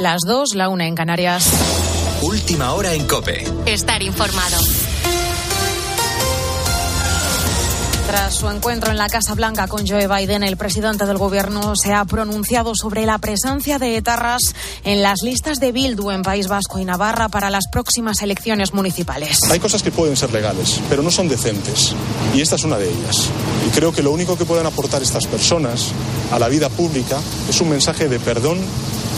Las dos, la una en Canarias. Última hora en Cope. Estar informado. Tras su encuentro en la Casa Blanca con Joe Biden, el presidente del gobierno se ha pronunciado sobre la presencia de etarras en las listas de Bildu en País Vasco y Navarra para las próximas elecciones municipales. Hay cosas que pueden ser legales, pero no son decentes. Y esta es una de ellas. Y creo que lo único que pueden aportar estas personas a la vida pública es un mensaje de perdón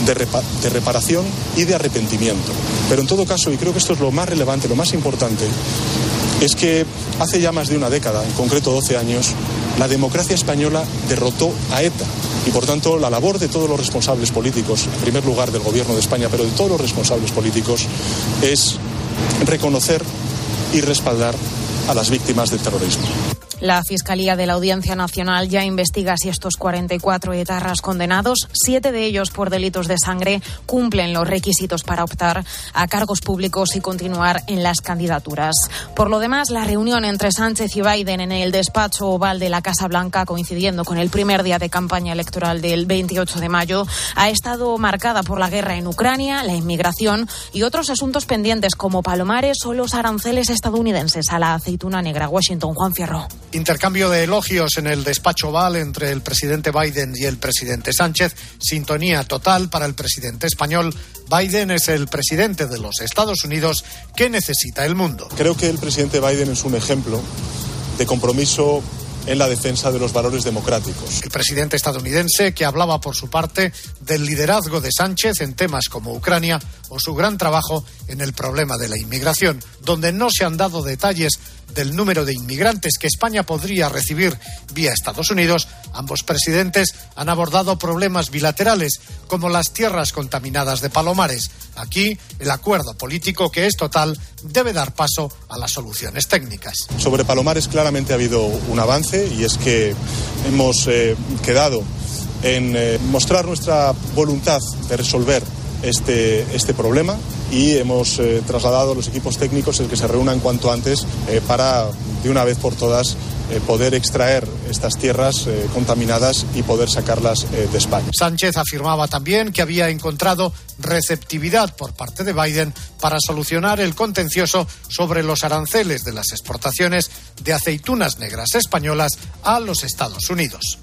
de, repa de, reparación y de arrepentimiento. Pero en todo caso, y creo que esto es lo más relevante, lo más importante, es que hace ya más de una década, en concreto 12 años, la democracia española derrotó a ETA. Y por tanto, la labor de todos los responsables políticos, en primer lugar del Gobierno de España, pero de todos los responsables políticos, es reconocer y respaldar a las víctimas del terrorismo. La Fiscalía de la Audiencia Nacional ya investiga si estos 44 etarras condenados, siete de ellos por delitos de sangre, cumplen los requisitos para optar a cargos públicos y continuar en las candidaturas. Por lo demás, la reunión entre Sánchez y Biden en el despacho oval de la Casa Blanca, coincidiendo con el primer día de campaña electoral del 28 de mayo, ha estado marcada por la guerra en Ucrania, la inmigración y otros asuntos pendientes como Palomares o los aranceles estadounidenses a la aceituna negra. Washington, Juan Fierro. Intercambio de elogios en el despacho oval entre el presidente Biden y el presidente Sánchez. Sintonía total para el presidente español. Biden es el presidente de los Estados Unidos que necesita el mundo. Creo que el presidente Biden es un ejemplo de compromiso en la defensa de los valores democráticos. El presidente estadounidense que hablaba por su parte del liderazgo de Sánchez en temas como Ucrania o su gran trabajo en el problema de la inmigración, donde no se han dado detalles del número de inmigrantes que España podría recibir vía Estados Unidos, ambos presidentes han abordado problemas bilaterales como las tierras contaminadas de Palomares. Aquí el acuerdo político, que es total, debe dar paso a las soluciones técnicas. Sobre Palomares claramente ha habido un avance y es que hemos eh, quedado en eh, mostrar nuestra voluntad de resolver este, este problema y hemos eh, trasladado a los equipos técnicos el que se reúnan cuanto antes eh, para, de una vez por todas, eh, poder extraer estas tierras contaminadas y poder sacarlas de España. Sánchez afirmaba también que había encontrado receptividad por parte de Biden para solucionar el contencioso sobre los aranceles de las exportaciones de aceitunas negras españolas a los Estados Unidos.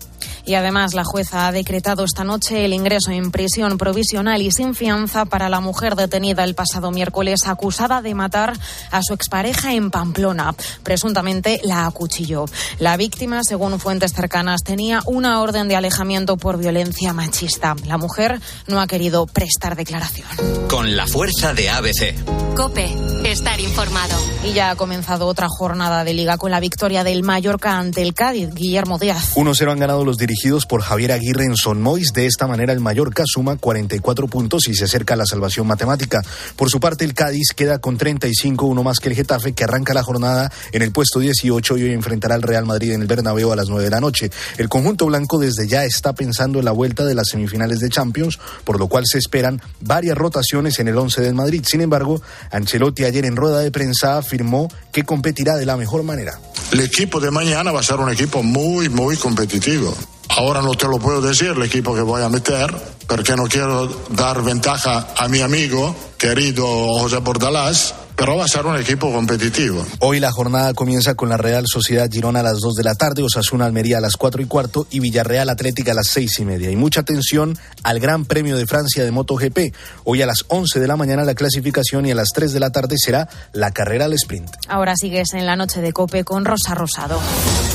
Y además la jueza ha decretado esta noche el ingreso en prisión provisional y sin fianza para la mujer detenida el pasado miércoles acusada de matar a su expareja en Pamplona. Presuntamente la acuchilló. La víctima, según fuentes cercanas, tenía una orden de alejamiento por violencia machista. La mujer no ha querido prestar declaración. Con la fuerza de ABC. Cope, estar informado. Y ya ha comenzado otra jornada de liga con la victoria del Mallorca ante el Cádiz. Guillermo Díaz. 1-0 han ganado los dirigidos por Javier Aguirre en Son Mois. De esta manera, el Mallorca suma 44 puntos y se acerca a la salvación matemática. Por su parte, el Cádiz queda con 35, uno más que el Getafe, que arranca la jornada en el puesto 18 y hoy enfrentará al Real Madrid en el Bernabéu a las 9 de la noche. El conjunto blanco desde ya está pensando en la vuelta de las semifinales de Champions, por lo cual se esperan varias rotaciones en el 11 del Madrid. Sin embargo, Ancelotti ayer en rueda de prensa afirmó que competirá de la mejor manera. El equipo de mañana va a ser un equipo muy, muy competitivo. Ahora no te lo puedo decir el equipo que voy a meter, porque no quiero dar ventaja a mi amigo, querido José Bordalás, pero va a ser un equipo competitivo. Hoy la jornada comienza con la Real Sociedad Girona a las 2 de la tarde, Osasuna Almería a las 4 y cuarto y Villarreal Atlética a las 6 y media. Y mucha atención al Gran Premio de Francia de MotoGP. Hoy a las 11 de la mañana la clasificación y a las 3 de la tarde será la carrera al sprint. Ahora sigues en la noche de Cope con Rosa Rosado.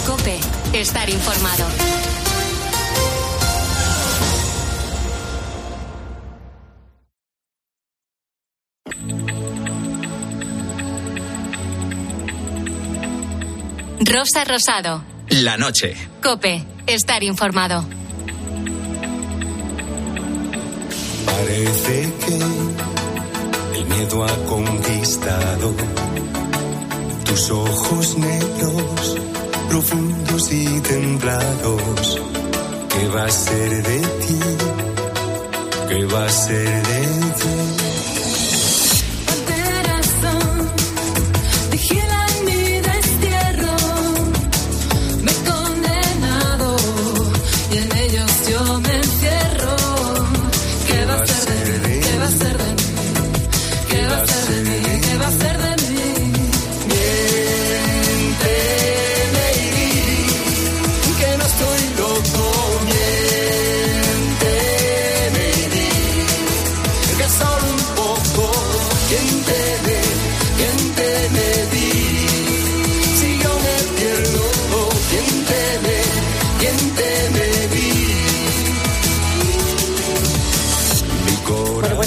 Cope, estar informado. Rosa Rosado. La noche. Cope, estar informado. Parece que el miedo ha conquistado tus ojos negros, profundos y templados. ¿Qué va a ser de ti? ¿Qué va a ser de ti?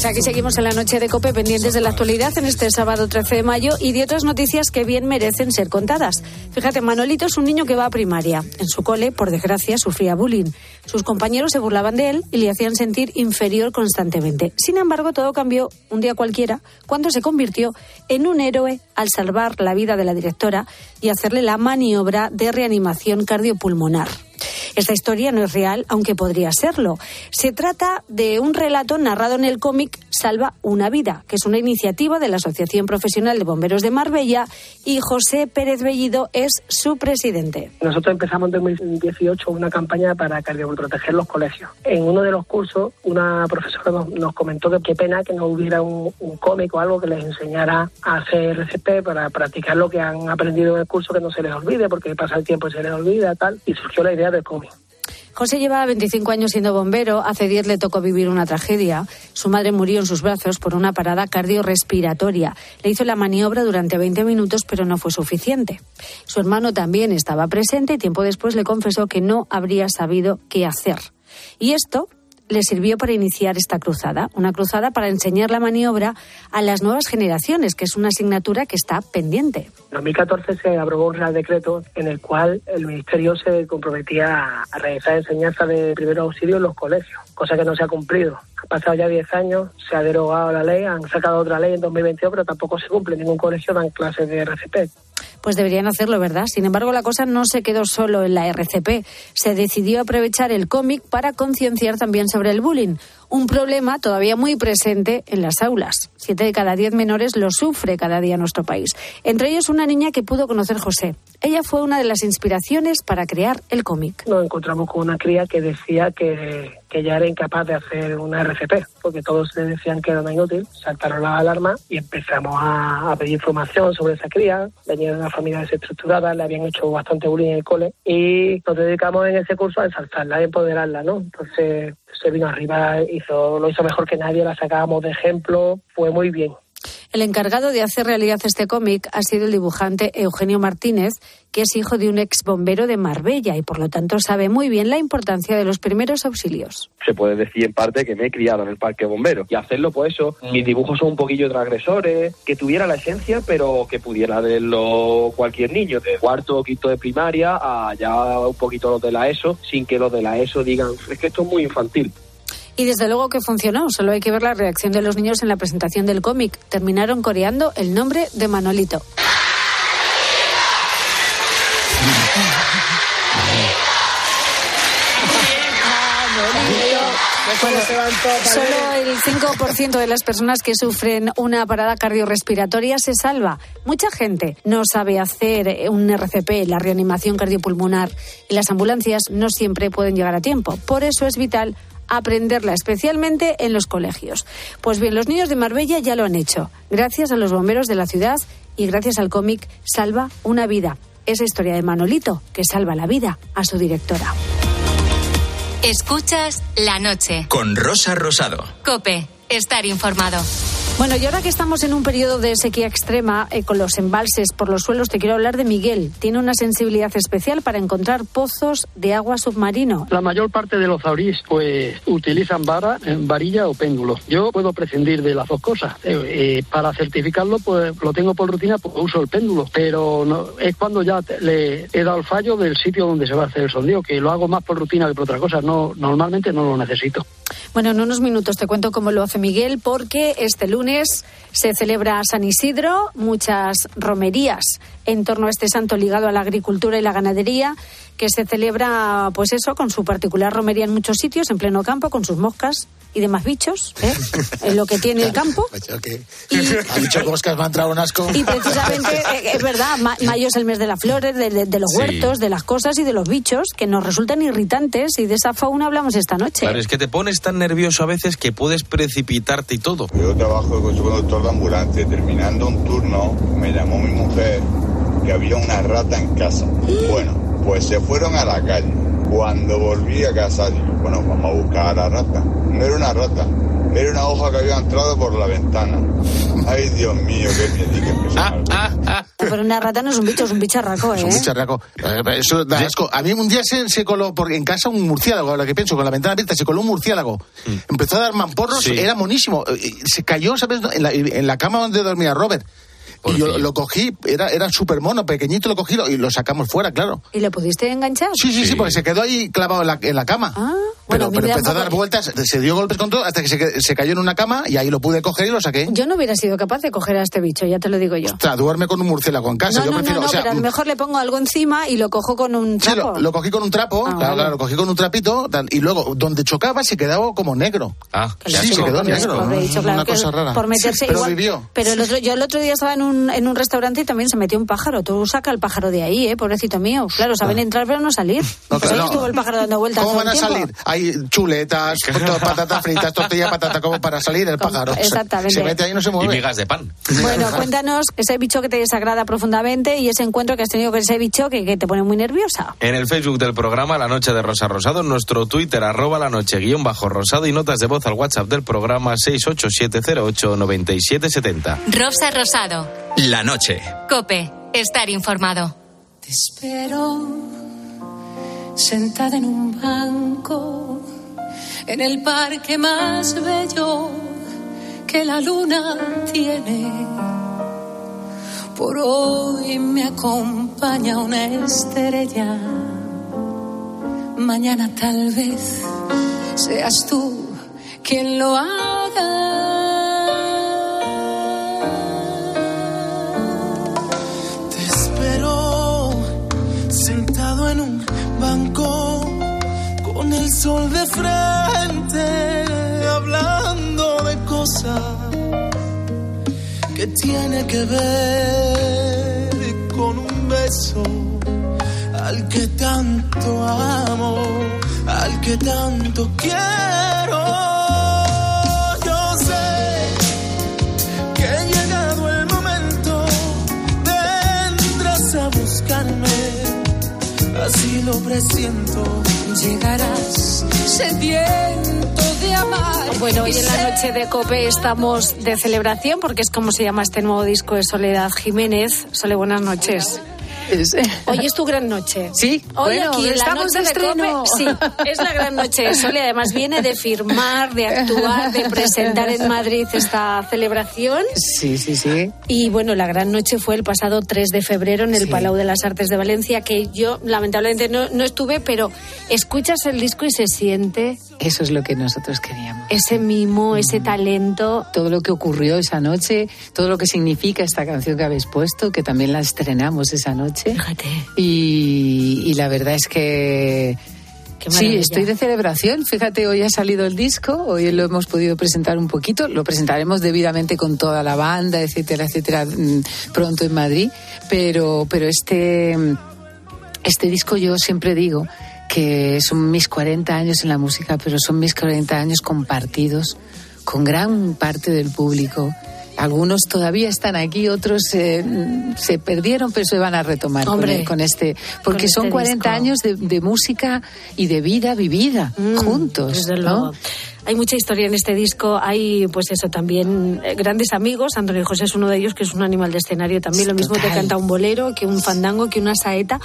Aquí seguimos en la noche de Cope pendientes de la actualidad en este sábado 13 de mayo y de otras noticias que bien merecen ser contadas. Fíjate, Manolito es un niño que va a primaria. En su cole, por desgracia, sufría bullying. Sus compañeros se burlaban de él y le hacían sentir inferior constantemente. Sin embargo, todo cambió un día cualquiera cuando se convirtió en un héroe al salvar la vida de la directora y hacerle la maniobra de reanimación cardiopulmonar. Esta historia no es real, aunque podría serlo. Se trata de un relato narrado en el cómic Salva una vida, que es una iniciativa de la Asociación Profesional de Bomberos de Marbella y José Pérez Bellido es su presidente. Nosotros empezamos en 2018 una campaña para proteger los colegios. En uno de los cursos, una profesora nos, comentó que qué pena que no hubiera un, cómic o algo que les enseñara a hacer RCP para practicar lo que han aprendido en el curso, que no se les olvide, porque pasa el tiempo y se les olvida, tal. Y surgió la idea cómic. José lleva 25 años siendo bombero. Hace 10 le tocó vivir una tragedia. Su madre murió en sus brazos por una parada cardiorrespiratoria. Le hizo la maniobra durante 20 minutos, pero no fue suficiente. Su hermano también estaba presente y tiempo después le confesó que no habría sabido qué hacer. Y esto le sirvió para iniciar esta cruzada, una cruzada para enseñar la maniobra a las nuevas generaciones, que es una asignatura que está pendiente. En 2014 se aprobó un real decreto en el cual el Ministerio se comprometía a realizar enseñanza de primer auxilio en los colegios, cosa que no se ha cumplido. Ha pasado ya 10 años, se ha derogado la ley, han sacado otra ley en 2022, pero tampoco se cumple. Ningún colegio dan clases de RCP pues deberían hacerlo, ¿verdad? Sin embargo, la cosa no se quedó solo en la RCP. Se decidió aprovechar el cómic para concienciar también sobre el bullying, un problema todavía muy presente en las aulas. Siete de cada diez menores lo sufre cada día en nuestro país. Entre ellos una niña que pudo conocer José. Ella fue una de las inspiraciones para crear el cómic. Nos encontramos con una cría que decía que, que ya era incapaz de hacer una RCP, porque todos le decían que era una inútil. Saltaron las alarmas y empezamos a, pedir información sobre esa cría. Venía de una familia desestructurada, le habían hecho bastante bullying en el cole y nos dedicamos en ese curso a ensalzarla, a empoderarla, ¿no? Entonces se vino arriba, hizo, lo hizo mejor que nadie, la sacábamos de ejemplo, fue muy bien. El encargado de hacer realidad este cómic ha sido el dibujante Eugenio Martínez, que es hijo de un ex bombero de Marbella y por lo tanto sabe muy bien la importancia de los primeros auxilios. Se puede decir en parte que me he criado en el parque bombero y hacerlo por eso. Mis dibujos son un poquillo transgresores, que tuviera la esencia pero que pudiera verlo cualquier niño de cuarto o quinto de primaria a ya un poquito los de la ESO sin que los de la ESO digan es que esto es muy infantil. Y desde luego que funcionó, solo hay que ver la reacción de los niños en la presentación del cómic. Terminaron coreando el nombre de Manolito. solo el 5% de las personas que sufren una parada cardiorrespiratoria se salva. Mucha gente no sabe hacer un RCP, la reanimación cardiopulmonar, y las ambulancias no siempre pueden llegar a tiempo. Por eso es vital aprenderla, especialmente en los colegios. Pues bien, los niños de Marbella ya lo han hecho, gracias a los bomberos de la ciudad y gracias al cómic Salva una vida. Esa historia de Manolito que salva la vida a su directora. Escuchas la noche. Con Rosa Rosado. Cope, estar informado. Bueno, y ahora que estamos en un periodo de sequía extrema eh, con los embalses por los suelos, te quiero hablar de Miguel. Tiene una sensibilidad especial para encontrar pozos de agua submarino. La mayor parte de los zaurís pues utilizan vara, eh, varilla o péndulo. Yo puedo prescindir de las dos cosas. Eh, para certificarlo, pues lo tengo por rutina, pues uso el péndulo. Pero no, es cuando ya le he dado el fallo del sitio donde se va a hacer el sondeo, que lo hago más por rutina que por otra cosa. No, normalmente no lo necesito. Bueno, en unos minutos te cuento cómo lo hace Miguel, porque este lunes se celebra San Isidro, muchas romerías en torno a este santo ligado a la agricultura y la ganadería, que se celebra, pues eso, con su particular romería en muchos sitios, en pleno campo, con sus moscas y demás bichos, ¿eh? en lo que tiene el campo. y, ha dicho moscas, me ha entrado un asco. Y precisamente, eh, es verdad, mayo es el mes de las flores, de, los huertos, de las cosas y de los bichos que nos resultan irritantes y de esa fauna hablamos esta noche. Claro, es que te pones tan nervioso a veces que puedes precipitarte y todo. Yo trabajo como conductor de ambulancia, terminando un turno me llamó mi mujer que había una rata en casa. Bueno, pues se fueron a la calle. Cuando volví a casa, digo, bueno, vamos a buscar a la rata. No era una rata, era una hoja que había entrado por la ventana. Ay, Dios mío, qué miedo que pero una rata no es un bicho, es un bicharraco, ¿eh? Es un bicharraco. Eh, Eso da asco. A mí un día se, se coló por, en casa un murciélago, lo que pienso, con la ventana abierta, se coló un murciélago. Empezó a dar mamporros, Sí. era monísimo. Eh, Se cayó, ¿sabes? En la, en la cama donde dormía Robert. Y yo lo cogí, era, era súper mono, pequeñito, lo cogí lo- y lo sacamos fuera, claro. ¿Y lo pudiste enganchar? Sí, sí, sí, porque se quedó ahí clavado en la, en la cama. Ah, pero bueno, pero empezó a dar vueltas, se dio golpes con todo hasta que se, se cayó en una cama y ahí lo pude coger y lo saqué. Yo no hubiera sido capaz de coger a este bicho, ya te lo digo yo. O sea, duerme con un murciélago en casa. No, yo no, prefiero, no, no, o sea, pero a lo mejor le pongo algo encima y lo cojo con un Sí, trapo. lo, lo cogí con un trapo, Ah, claro, vale. claro, lo cogí con un trapito tal, y luego donde chocaba se quedaba como negro. Ah, sí, se quedó negro. claro una cosa rara. Por meterse Pero igual- vivió. Pero el otro, yo el otro día estaba en un, en un restaurante y también se metió un pájaro. Tú saca el pájaro de ahí, ¿eh? Pobrecito mío. Claro, saben entrar pero no salir. No, pues claro, ahí no. estuvo el pájaro dando vueltas ¿Cómo todo van a tiempo. salir? Hay chuletas, patatas fritas, tortilla patata, como para salir el pájaro. Exactamente. Se mete ahí y no se Y mueve. migas de pan. Bueno, cuéntanos ese bicho que te desagrada profundamente y ese encuentro que has tenido con ese bicho que, que te pone muy nerviosa. En el Facebook del programa La Noche de Rosa Rosado, en nuestro Twitter, arroba la noche guion bajo rosado y notas de voz al WhatsApp del programa 687089770. Rosa Rosado. La noche. Cope. Estar informado. Te espero sentada en un banco en el parque más bello que la luna tiene. Por hoy me acompaña una estrella. Mañana tal vez seas tú quien lo haga. Con el sol de frente, hablando de cosas que tiene que ver con un beso al que tanto amo, al que tanto quiero. Así lo presiento. Llegarás sediento de amar. Bueno, hoy en la noche de COPE estamos de celebración porque es como se llama este nuevo disco de Soledad Jiménez. Sole, buenas noches. Hoy es tu gran noche. Sí, Hoy bueno, aquí en la noche de estreno. COPE, sí, es la gran noche de Sole. Además viene de firmar, de actuar, de presentar en Madrid esta celebración. Sí, sí, sí. Y bueno, la gran noche fue el pasado 3 de febrero en el Sí. Palau de las Artes de Valencia, que yo lamentablemente no, no estuve, pero escuchas el disco y se siente Eso es lo que nosotros queríamos. ese mimo, ese talento. Todo lo que ocurrió esa noche, todo lo que significa esta canción que habéis puesto, que también la estrenamos esa noche. Fíjate. Y, y la verdad es que... Sí, estoy de celebración. Fíjate, hoy ha salido el disco, hoy lo hemos podido presentar un poquito, lo presentaremos debidamente con toda la banda, etcétera, etcétera, mm, pronto en Madrid. Pero, pero este, este disco yo siempre digo que son mis 40 años en la música, pero son mis 40 años compartidos con gran parte del público. Algunos todavía están aquí, otros eh, se perdieron, pero se van a retomar con- Hombre, con, este, porque con son este 40 disco. años de, de música y de vida vivida juntos. Mm, Desde ¿no? luego. Hay mucha historia en este disco. Hay, pues eso, también eh, grandes amigos. Antonio José es uno de ellos, que es un animal de escenario también. Lo mismo te Total. canta un bolero, que un fandango, que una saeta.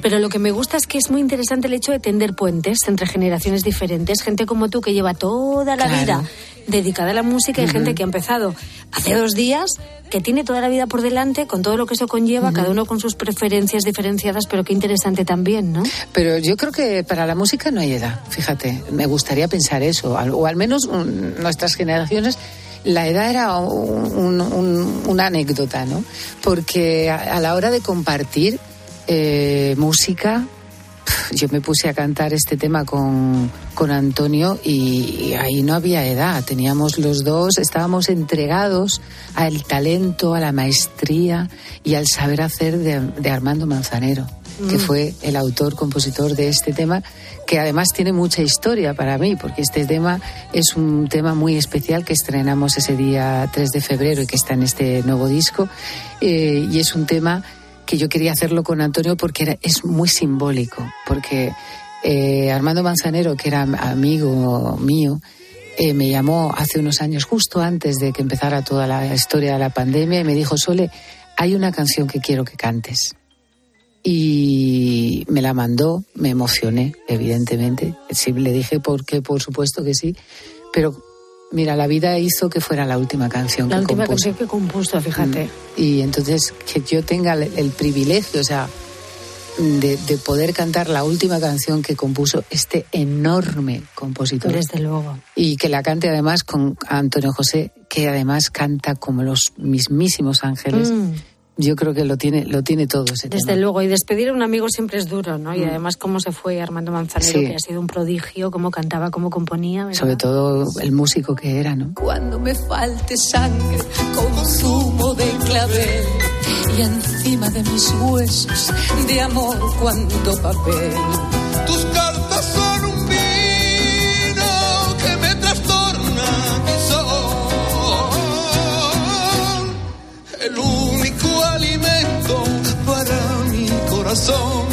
Pero lo que me gusta es que es muy interesante el hecho de tender puentes entre generaciones diferentes. Gente como tú que lleva toda la Claro. vida dedicada a la música y gente que ha empezado hace dos días, que tiene toda la vida por delante, con todo lo que eso conlleva, cada uno con sus preferencias diferenciadas, pero qué interesante también, ¿no? Pero yo creo que para la música no hay edad, fíjate. Me gustaría pensar eso, al- al menos nuestras generaciones. La edad era un- un- un- una anécdota, ¿no? Porque a, la hora de compartir eh, música, yo me puse a cantar este tema con, con Antonio y, ahí no había edad. Teníamos los dos, estábamos entregados al talento, a la maestría y al saber hacer de Armando Manzanero, que Mm. fue el autor, compositor de este tema, que además tiene mucha historia para mí, porque este tema es un tema muy especial que estrenamos ese día 3 de febrero y que está en este nuevo disco. eh, y es un tema que yo quería hacerlo con Antonio porque era- es muy simbólico, porque eh, Armando Manzanero, que era amigo mío, eh, me llamó hace unos años, justo antes de que empezara toda la historia de la pandemia, y me dijo, Sole, hay una canción que quiero que cantes. Y me la mandó, me emocioné, evidentemente. Sí, le dije porque, por supuesto que sí, pero mira, la vida hizo que fuera la última canción La que última compuso. canción que compuso, fíjate. Mm. Y entonces que yo tenga el, el privilegio, o sea, de, de poder cantar la última canción que compuso este enorme compositor. Desde luego. Y que la cante además con Antonio José, que además canta como los mismísimos ángeles. Mm. Yo creo que lo tiene, lo tiene todo ese Desde tema. luego, y despedir a un amigo siempre es duro, ¿no? Y Mm. además cómo se fue Armando Manzanero, Sí. que ha sido un prodigio, cómo cantaba, cómo componía. ¿verdad? Sobre todo el músico que era, ¿no? Cuando me falte sangre como zumo de clavel y encima de mis huesos de amor cuando papel. Corazón.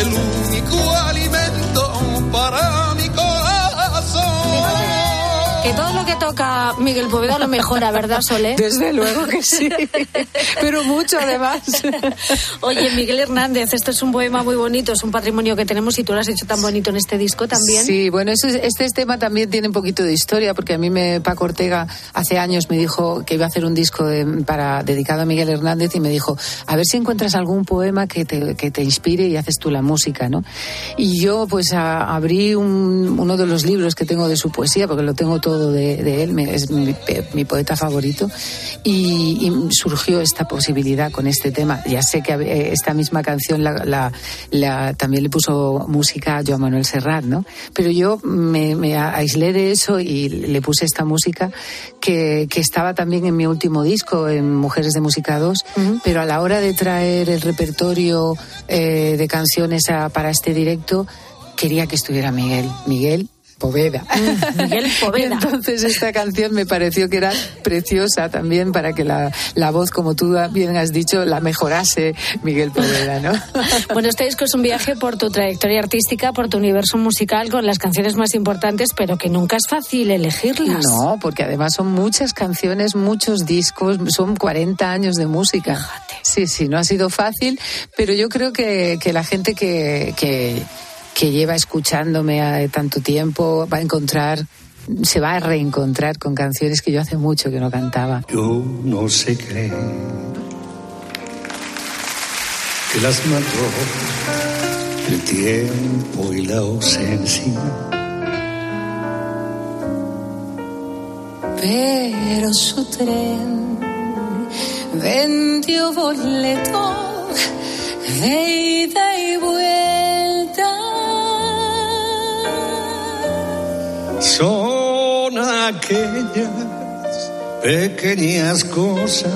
El único alimento para mi corazón. Que que toca Miguel Poveda lo mejora, ¿verdad, Solé? Desde luego que sí. Pero mucho además. Oye, Miguel Hernández, esto es un poema muy bonito, es un patrimonio que tenemos y tú lo has hecho tan bonito en este disco también. Sí, bueno, este tema también tiene un poquito de historia, porque a mí me, Paco Ortega hace años me dijo que iba a hacer un disco de- para, dedicado a Miguel Hernández y me dijo, a ver si encuentras algún poema que te, que te inspire y haces tú la música, ¿no? Y yo pues a- abrí un- uno de los libros que tengo de su poesía, porque lo tengo todo de, de él, me- es mi, pe- mi poeta favorito, y, y surgió esta posibilidad con este tema. Ya sé que eh, esta misma canción la, la- la- también le puso música a Joan Manuel Serrat, ¿no? Pero yo me, me aislé de eso y le puse esta música que, que estaba también en mi último disco, en Mujeres de Música 2, pero a la hora de traer el repertorio eh, de canciones a- para este directo, quería que estuviera Miguel. Miguel Poveda. Miguel Poveda. Y entonces esta canción me pareció que era preciosa también para que la, la voz, como tú bien has dicho, la mejorase Miguel Poveda, ¿no? Bueno, este disco es un viaje por tu trayectoria artística, por tu universo musical, con las canciones más importantes, pero que nunca es fácil elegirlas. No, porque además son muchas canciones, muchos discos, son 40 años de música. Sí, sí, no ha sido fácil, pero yo creo que, que la gente que, que, que lleva escuchándome a tanto tiempo va a encontrar, se va a reencontrar con canciones que yo hace mucho que no cantaba. Yo no sé creer que las mató el tiempo y la ausencia. pero su tren vendió boleto de ida y vuelta. Son aquellas pequeñas cosas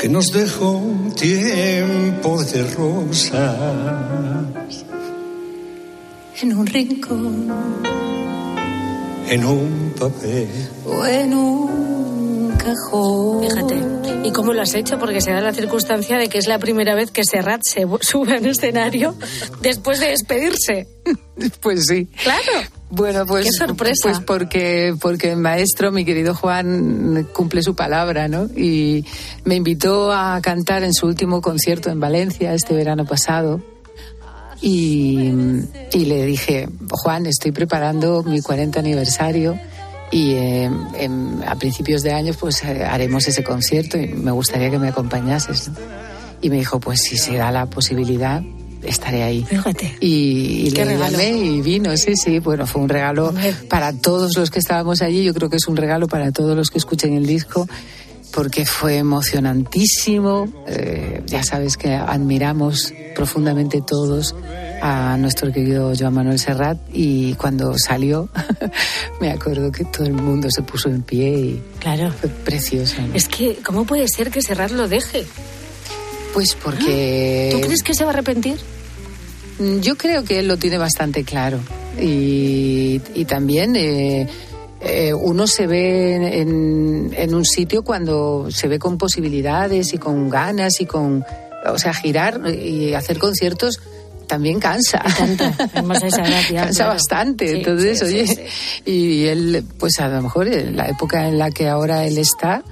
que nos dejó un tiempo de rosas. En un rincón en un papel. o en un cajón. Fíjate. ¿Y cómo lo has hecho? Porque se da la circunstancia de que es la primera vez que Serrat se sube en escenario después de despedirse. Pues sí. Claro. Bueno, pues, Qué sorpresa. pues porque, porque el maestro, mi querido Juan, cumple su palabra, ¿no? Y me invitó a cantar en su último concierto en Valencia este verano pasado. Y, y le dije, Juan, estoy preparando mi 40 aniversario y eh, en- a principios de año pues eh, haremos ese concierto y me gustaría que me acompañases. ¿no? Y me dijo, pues si se da la posibilidad, estaré ahí. Fíjate. Y, y le regalo. llamé y vino, sí, sí. Bueno, fue un regalo para todos los que estábamos allí. Yo creo que es un regalo para todos los que escuchen el disco, porque fue emocionantísimo. Eh, ya sabes que admiramos profundamente todos a nuestro querido Joan Manuel Serrat y cuando salió me acuerdo que todo el mundo se puso en pie y Claro. fue precioso. ¿no? Es que, ¿cómo puede ser que Serrat lo deje? Pues porque... ¿Tú crees que se va a arrepentir? Mm, Yo creo que él lo tiene bastante claro. Y, y también eh, eh, uno se ve en, un sitio cuando se ve con posibilidades y con ganas y con. O sea, girar y hacer conciertos también cansa. Esa edad ya, cansa claro. bastante. Sí, Entonces, sí, oye, sí. y él, pues a lo mejor en la época en la que ahora él está,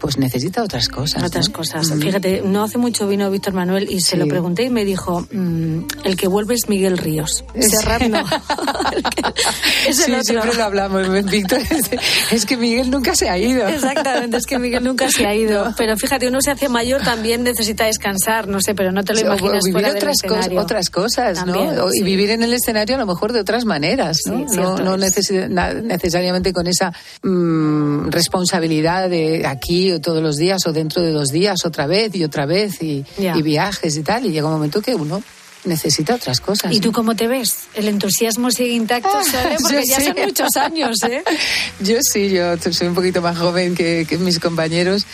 pues necesita otras cosas. Otras ¿no? cosas. Mm. Fíjate, no hace mucho vino Víctor Manuel y se Sí. lo pregunté y me dijo, mm, el que vuelve es Miguel Ríos. Serrat no. es el Sí, otro. siempre lo hablamos, Víctor. Es, que Miguel nunca se ha ido. Exactamente, es que Miguel nunca se ha ido. Pero fíjate, uno se hace mayor, también necesita descansar, no sé, pero no te lo Sí, o imaginas vivir fuera del otras, cos- escenario. otras cosas, También, ¿no? Sí. Y vivir en el escenario a lo mejor de otras maneras, ¿no? Sí, no no es. necesi- na- necesariamente con esa mm, responsabilidad de aquí o todos los días o dentro de dos días otra vez y otra vez y, viajes y tal. Y llega un momento que uno necesita otras cosas. ¿Y tú cómo te ves? ¿El entusiasmo sigue intacto, Sole? Porque Ah, yo ya sí. son muchos años, ¿eh? Yo sí, yo soy un poquito más joven que, que mis compañeros.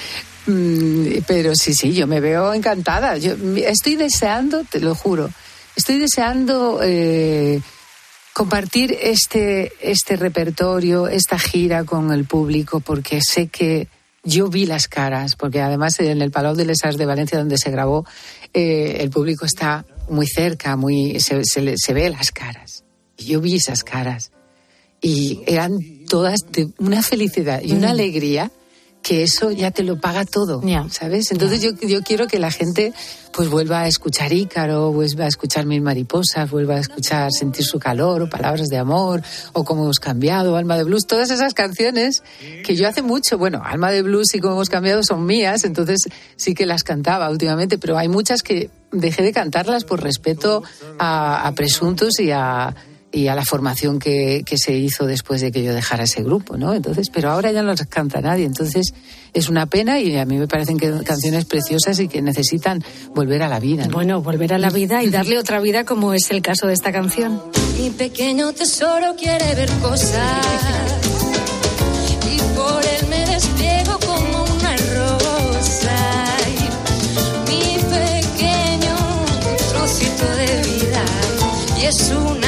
mm, Pero sí, sí, yo me veo encantada. Yo estoy deseando, te lo juro, estoy deseando eh, compartir este, este repertorio, esta gira con el público, porque sé que yo vi las caras, porque además en el Palau de les Arts de Valencia, donde se grabó, eh, el público está muy cerca, muy, se, se le- se ve las caras. Y yo vi esas caras y eran todas de una felicidad y una Mm. alegría que eso ya te lo paga todo, ¿sabes? Entonces yo, yo quiero que la gente pues vuelva a escuchar Ícaro, vuelva a escuchar Mil Mariposas, vuelva a escuchar Sentir su calor, o Palabras de Amor, o Cómo hemos cambiado, Alma de Blues, todas esas canciones que yo hace mucho, bueno, Alma de Blues y Cómo hemos cambiado son mías, entonces sí que las cantaba últimamente, pero hay muchas que dejé de cantarlas por respeto a, a Presuntos y a y a la formación que, que se hizo después de que yo dejara ese grupo, ¿no? Entonces, pero ahora ya no las canta nadie, entonces es una pena y a mí me parecen que canciones preciosas y que necesitan volver a la vida. ¿no? Bueno, volver a la vida y darle otra vida como es el caso de esta canción. Mi pequeño tesoro quiere ver cosas y por él me despliego como una rosa. Y mi pequeño trocito de vida y es un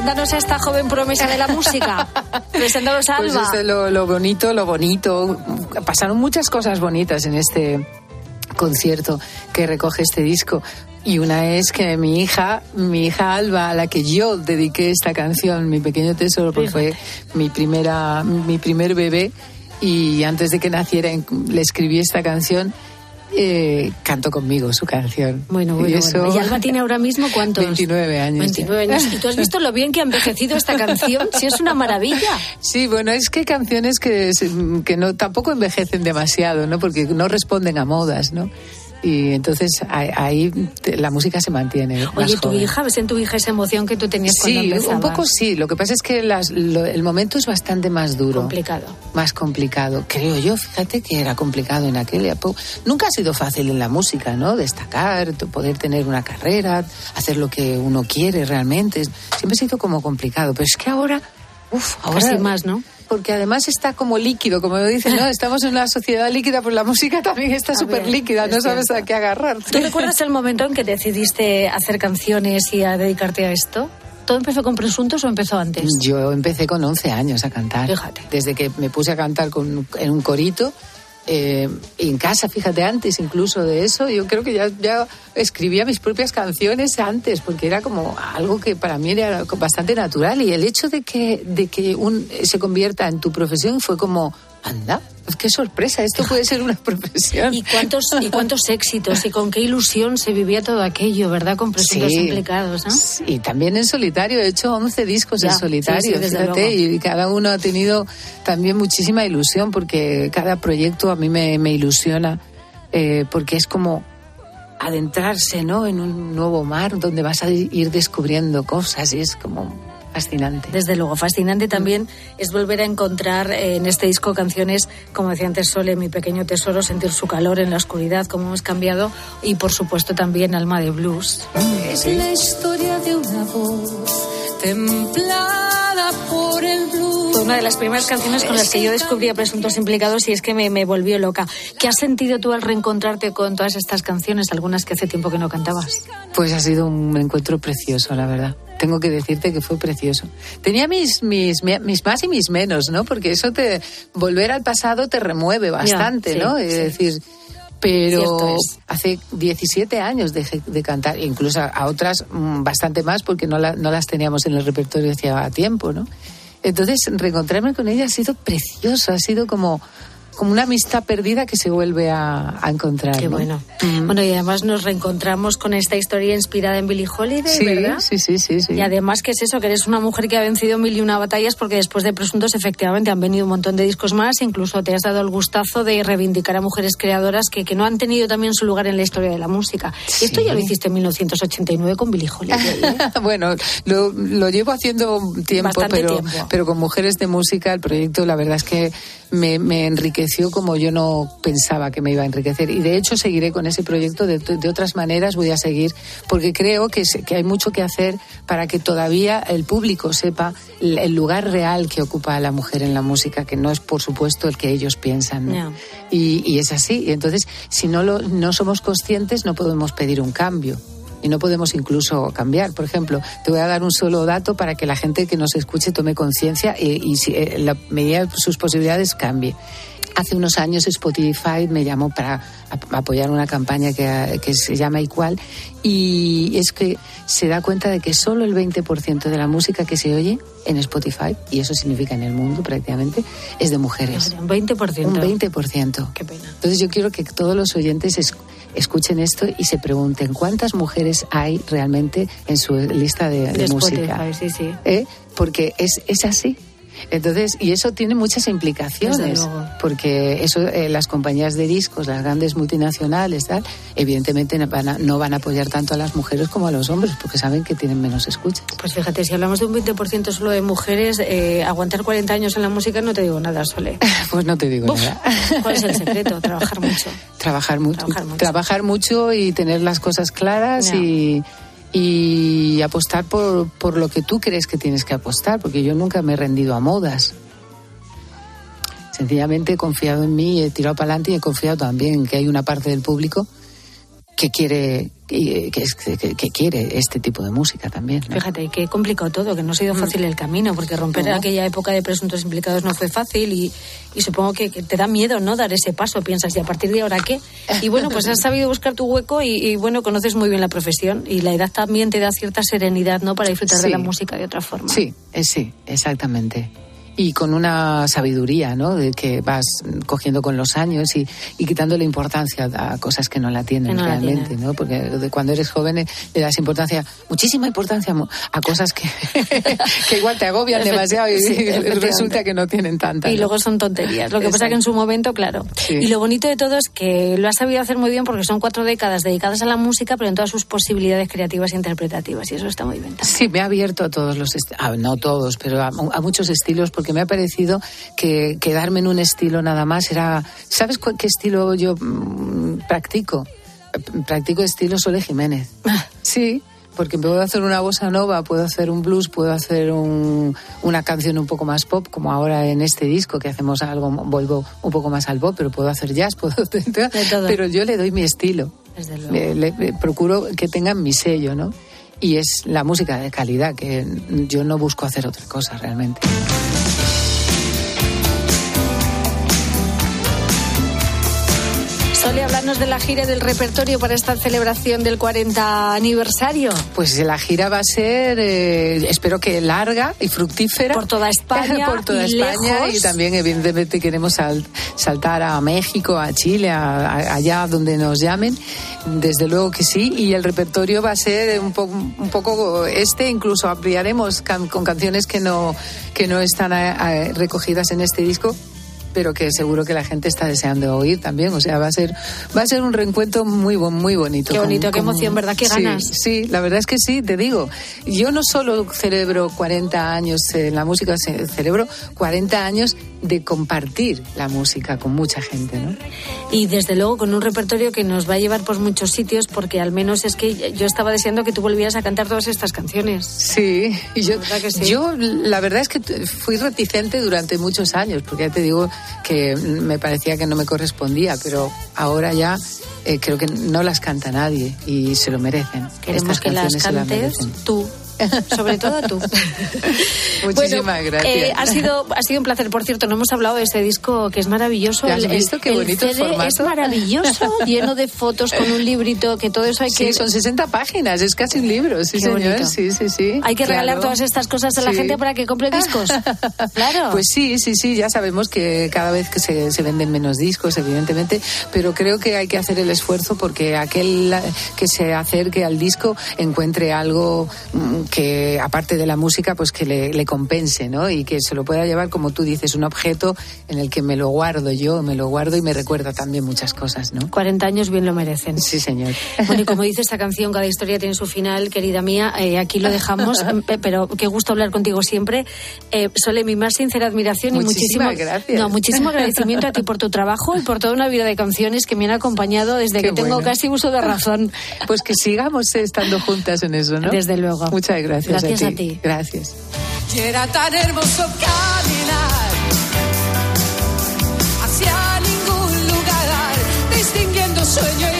preséntanos a esta joven promesa de la música. Preséntanos a Pues Alba. es de lo, lo bonito, lo bonito. Pasaron muchas cosas bonitas en este concierto que recoge este disco. Y una es que mi hija, mi hija Alba, a la que yo dediqué esta canción, Mi pequeño tesoro, porque fue mi primera, mi primer bebé, y antes de que naciera le escribí esta canción, eh, cantó conmigo su canción. Bueno, bueno, y eso, bueno. ¿Y Alba tiene ahora mismo cuántos? 29 años. 29 ya. años. ¿Y tú has visto lo bien que ha envejecido esta canción? Sí, es una maravilla. Sí, bueno, es que hay canciones que, que no, tampoco envejecen demasiado, ¿no? Porque no responden a modas, ¿no? Y entonces ahí, te- la música se mantiene. Oye, tu joven. hija, ¿ves en tu hija esa emoción que tú tenías cuando Sí, empezabas? un poco sí. Lo que pasa es que las- lo- el momento es bastante más duro. Complicado. Más complicado. Creo yo, fíjate que era complicado en aquella época. Nunca ha sido fácil en la música, ¿no? Destacar, poder tener una carrera, hacer lo que uno quiere realmente. Siempre ha sido como complicado. Pero es que ahora, uff, ahora Casi más, ¿no? Porque además está como líquido, como dicen, ¿no? Estamos en una sociedad líquida, pues la música también está súper líquida, no es sabes cierto. a qué agarrar. ¿Tú recuerdas el momento en que decidiste hacer canciones y a dedicarte a esto? ¿Todo empezó con Presuntos o empezó antes? Yo empecé con 11 años a cantar. Fíjate. Desde que me puse a cantar con, en un corito. Eh, en casa, fíjate, antes incluso de eso, yo creo que ya, escribía mis propias canciones antes, porque era como algo que para mí era bastante natural. Y el hecho de que, de que un, se convierta en tu profesión fue como, anda, pues qué sorpresa, esto puede ser una profesión. ¿Y cuántos, ¿Y cuántos éxitos y con qué ilusión se vivía todo aquello, verdad? Con presuntos Sí. implicados, ¿no? Y también en solitario, he hecho 11 discos Ya, en solitario, sí, fíjate, y cada uno ha tenido también muchísima ilusión, porque cada proyecto a mí me, me ilusiona, eh, porque es como adentrarse ¿no? en un nuevo mar donde vas a ir descubriendo cosas y es como fascinante. Desde luego, fascinante también es volver a encontrar eh, en este disco canciones, como decía antes Sole, Mi pequeño tesoro, sentir su calor en la oscuridad, como hemos cambiado, y por supuesto también Alma de Blues. Es la historia de una voz templada por el blues. Fue una de las primeras canciones con las que yo descubrí a presuntos implicados y es que me, me volvió loca. ¿Qué has sentido tú al reencontrarte con todas estas canciones, algunas que hace tiempo que no cantabas? Pues ha sido un encuentro precioso, la verdad. Tengo que decirte que fue precioso. Tenía mis, mis, mis más y mis menos, ¿no? Porque eso te. Volver al pasado te remueve bastante, ¿no? es sí. decir. Pero hace 17 años dejé de cantar, incluso a, a otras mm, bastante más porque no, la- no las teníamos en el repertorio hacía tiempo, ¿no? Entonces, reencontrarme con ella ha sido precioso, ha sido como, como una amistad perdida que se vuelve a, a encontrar. Qué ¿no? bueno. Bueno, y además nos reencontramos con esta historia inspirada en Billie Holiday, Sí, ¿verdad? sí, sí, sí, sí. Y además, que es eso? Que eres una mujer que ha vencido mil y una batallas porque después de Presuntos efectivamente han venido un montón de discos más. Incluso te has dado el gustazo de reivindicar a mujeres creadoras que, que no han tenido también su lugar en la historia de la música. Esto ya lo hiciste en 1989 con Billie Holiday. ¿eh? bueno, lo, lo llevo haciendo tiempo, Bastante pero, tiempo. pero con mujeres de música el proyecto la verdad es que me, me enriqueció como yo no pensaba que me iba a enriquecer. Y de hecho seguiré con ese proyecto, de, de otras maneras voy a seguir, porque creo que, se- que hay mucho que hacer para que todavía el público sepa el, el lugar real que ocupa la mujer en la música, que no es por supuesto el que ellos piensan. Y, y es así. Y entonces, si no, lo, no somos conscientes, no podemos pedir un cambio. Y no podemos incluso cambiar. Por ejemplo, te voy a dar un solo dato para que la gente que nos escuche tome conciencia y, y si, eh, la medida de sus posibilidades cambie. Hace unos años Spotify me llamó para ap- apoyar una campaña que, que se llama Igual y es que se da cuenta de que solo el 20% de la música que se oye en Spotify, y eso significa en el mundo prácticamente, es de mujeres. Un 20%. Un 20%. Qué pena. Entonces yo quiero que todos los oyentes es- escuchen esto y se pregunten cuántas mujeres hay realmente en su lista de, de música. Spotify, sí, sí. ¿Eh? Porque es, es así. Entonces, y eso tiene muchas implicaciones, porque eso eh, las compañías de discos, las grandes multinacionales, tal, evidentemente no van, a, no van a apoyar tanto a las mujeres como a los hombres, porque saben que tienen menos escuchas. Pues fíjate, si hablamos de un 20% solo de mujeres, eh, aguantar 40 años en la música no te digo nada, Sole. Pues no te digo Uf, nada. ¿Cuál es el secreto? Trabajar mucho. Trabajar mucho, Trabajar mucho. trabajar mucho y tener las cosas claras y, y apostar por, por lo que tú crees que tienes que apostar, porque yo nunca me he rendido a modas. Sencillamente he confiado en mí, he tirado para adelante y he confiado también en que hay una parte del público que quiere que, que que- que quiere este tipo de música también. ¿no? Fíjate, qué complicado todo, que no ha sido fácil el camino, porque romper No. aquella época de presuntos implicados no fue fácil y, y supongo que, que te da miedo, ¿no? Dar ese paso, piensas, ¿y a partir de ahora qué? Y bueno, pues has sabido buscar tu hueco y, y, bueno, conoces muy bien la profesión y la edad también te da cierta serenidad, ¿no? Para disfrutar de la música de otra forma. Sí, eh, sí, exactamente. Y con una sabiduría, ¿no? De que vas cogiendo con los años y, y quitándole importancia a cosas que no la tienen la realmente. ¿no? Porque de cuando eres joven eh, le das importancia, muchísima importancia a cosas que, que igual te agobian demasiado y sí, resulta que no tienen tanta. Y luego son tonterías. Lo que pasa que en su momento, claro. Sí. Y lo bonito de todo es que lo has sabido hacer muy bien porque son cuatro décadas dedicadas a la música, pero en todas sus posibilidades creativas e interpretativas. Y eso está muy bien. también. Sí, me ha abierto a todos los estilos, no todos, pero a, a muchos estilos, porque me ha parecido que quedarme en un estilo nada más era. ¿Sabes cuál- qué estilo yo mm, practico? Practico estilo Sole Jiménez. Sí, porque puedo hacer una bossa nova, puedo hacer un blues, puedo hacer un- una canción un poco más pop, como ahora en este disco que hacemos algo, vuelvo un poco más al pop, pero puedo hacer jazz, puedo hacer. Pero yo le doy mi estilo. Desde luego. Le- le- le procuro que tengan mi sello, ¿no? Y es la música de calidad, que yo no busco hacer otra cosa realmente. Hablarnos de la gira y del repertorio para esta celebración del 40 aniversario. Pues la gira va a ser, eh, espero que larga y fructífera. Por toda España Por toda y España lejos. y también evidentemente queremos sal- saltar a México, a Chile, a- a- allá donde nos llamen. Desde luego que sí. Y el repertorio va a ser un, po- un poco este, incluso ampliaremos can- con canciones que no, que no están eh, eh, recogidas en este disco pero que seguro que la gente está deseando oír también. O sea, va a ser, va a ser un reencuentro muy, muy bonito. Qué bonito, qué emoción, ¿verdad? Qué Sí, ganas. Sí, la verdad es que sí, te digo. Yo no solo celebro 40 años en la música, ce- celebro 40 años de compartir la música con mucha gente, ¿no? Y desde luego con un repertorio que nos va a llevar por muchos sitios, porque al menos es que yo estaba deseando que tú volvieras a cantar todas estas canciones. Sí, y yo, la verdad es que fui reticente durante muchos años, porque ya te digo que me parecía que no me correspondía, pero ahora ya eh, creo que no las canta nadie y se lo merecen. Queremos Estas que las cantes tú. Sobre todo tú. Muchísimas Bueno, gracias. eh, ha, sido, ha sido un placer. Por cierto, no hemos hablado de este disco que es maravilloso. ¿Ya has El- el- visto qué el bonito el CD formato? es maravilloso, lleno de fotos con un librito, que todo eso hay Sí, que... son 60 páginas, es casi un libro, sí, Qué señor. bonito. Sí, sí, sí. Hay que regalar todas estas cosas a la Sí. gente para que compre discos. Claro. Pues sí, sí, sí, ya sabemos que cada vez que se, se venden menos discos, evidentemente, pero creo que hay que hacer el esfuerzo porque aquel que se acerque al disco encuentre algo mm, que, aparte de la música, pues que le, le compense, ¿no? Y que se lo pueda llevar, como tú dices, un objeto en el que me lo guardo yo, me lo guardo y me recuerda también muchas cosas, ¿no? 40 años bien lo merecen. Sí, señor. Bueno, y como dice esta canción, cada historia tiene su final, querida mía. eh, aquí lo dejamos, eh, pero qué gusto hablar contigo siempre. Eh, Sole, mi más sincera admiración y muchísimo, Muchísimas gracias. no, muchísimo agradecimiento a ti por tu trabajo y por toda una vida de canciones que me han acompañado desde Qué que tengo bueno. casi uso de razón. Pues que sigamos estando juntas en eso, ¿no? Desde luego. Muchas gracias. Gracias a a ti. ti. Gracias. Y era tan hermoso caminar hacia ningún lugar, distinguiendo sueño y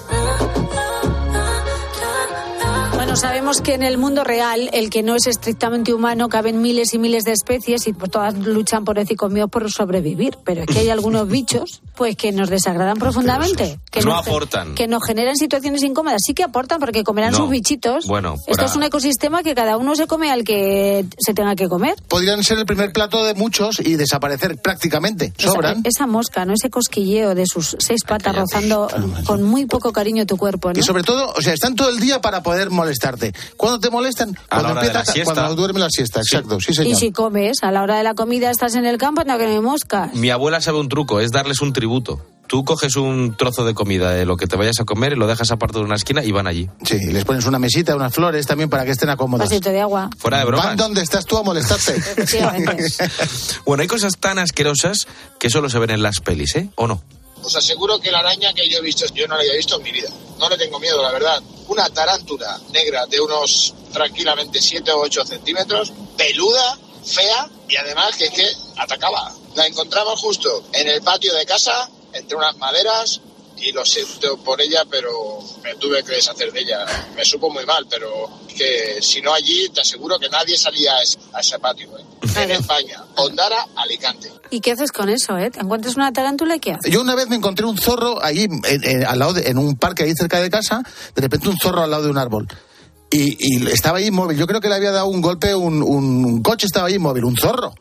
Bueno, sabemos que en el mundo real, el que no es estrictamente humano, caben miles y miles de especies y pues, todas luchan por decir conmigo por sobrevivir. Pero es que hay algunos bichos pues que nos desagradan profundamente. Que No nos- aportan. Que nos generan situaciones incómodas. Sí que aportan porque comerán No. sus bichitos. Bueno, Esto para- es un ecosistema que cada uno se come al que se tenga que comer. Podrían ser el primer plato de muchos y desaparecer prácticamente. Esa- Sobran. Esa, mosca, ¿no? Ese cosquilleo de sus seis patas rozando con muy poco cariño tu cuerpo, ¿no? Y sobre todo, o sea, están todo el día para poder molestarte. ¿Cuándo te molestan? Cuando hora de la empieza- siesta. cuando duerme la siesta, exacto, sí, Y señor. si comes, a la hora de la comida estás en el campo, no que no hay moscas. Mi abuela sabe un truco, es darles un tributo. Tú coges un trozo de comida de lo que te vayas a comer y lo dejas aparte de una esquina y van allí. Sí, y les pones una mesita, unas flores también para que estén Un acómodas. vasito de agua. Fuera de bromas. Van donde estás tú a molestarte. Efectivamente. Bueno, hay cosas tan asquerosas que solo se ven en las pelis, ¿eh? ¿O no? Os aseguro que la araña que yo he visto, yo no la había visto en mi vida. No le tengo miedo, la verdad. Una tarántula negra de unos tranquilamente 7 o 8 centímetros, peluda, fea y además que es que atacaba. La encontramos justo en el patio de casa, entre unas maderas y lo siento por ella, pero me tuve que deshacer de ella. Me supo muy mal, pero que si no allí, te aseguro que nadie salía a ese, a ese patio. ¿eh? En España, Ondara, Alicante. ¿Y qué haces con eso, eh? ¿Te encuentras una tarántula y qué haces? Yo una vez me encontré un zorro ahí, en, en- al lado de- en un parque ahí cerca de casa, de repente un zorro al lado de un árbol. Y, y estaba ahí inmóvil. Yo creo que le había dado un golpe, un, un- un coche estaba ahí inmóvil, un zorro.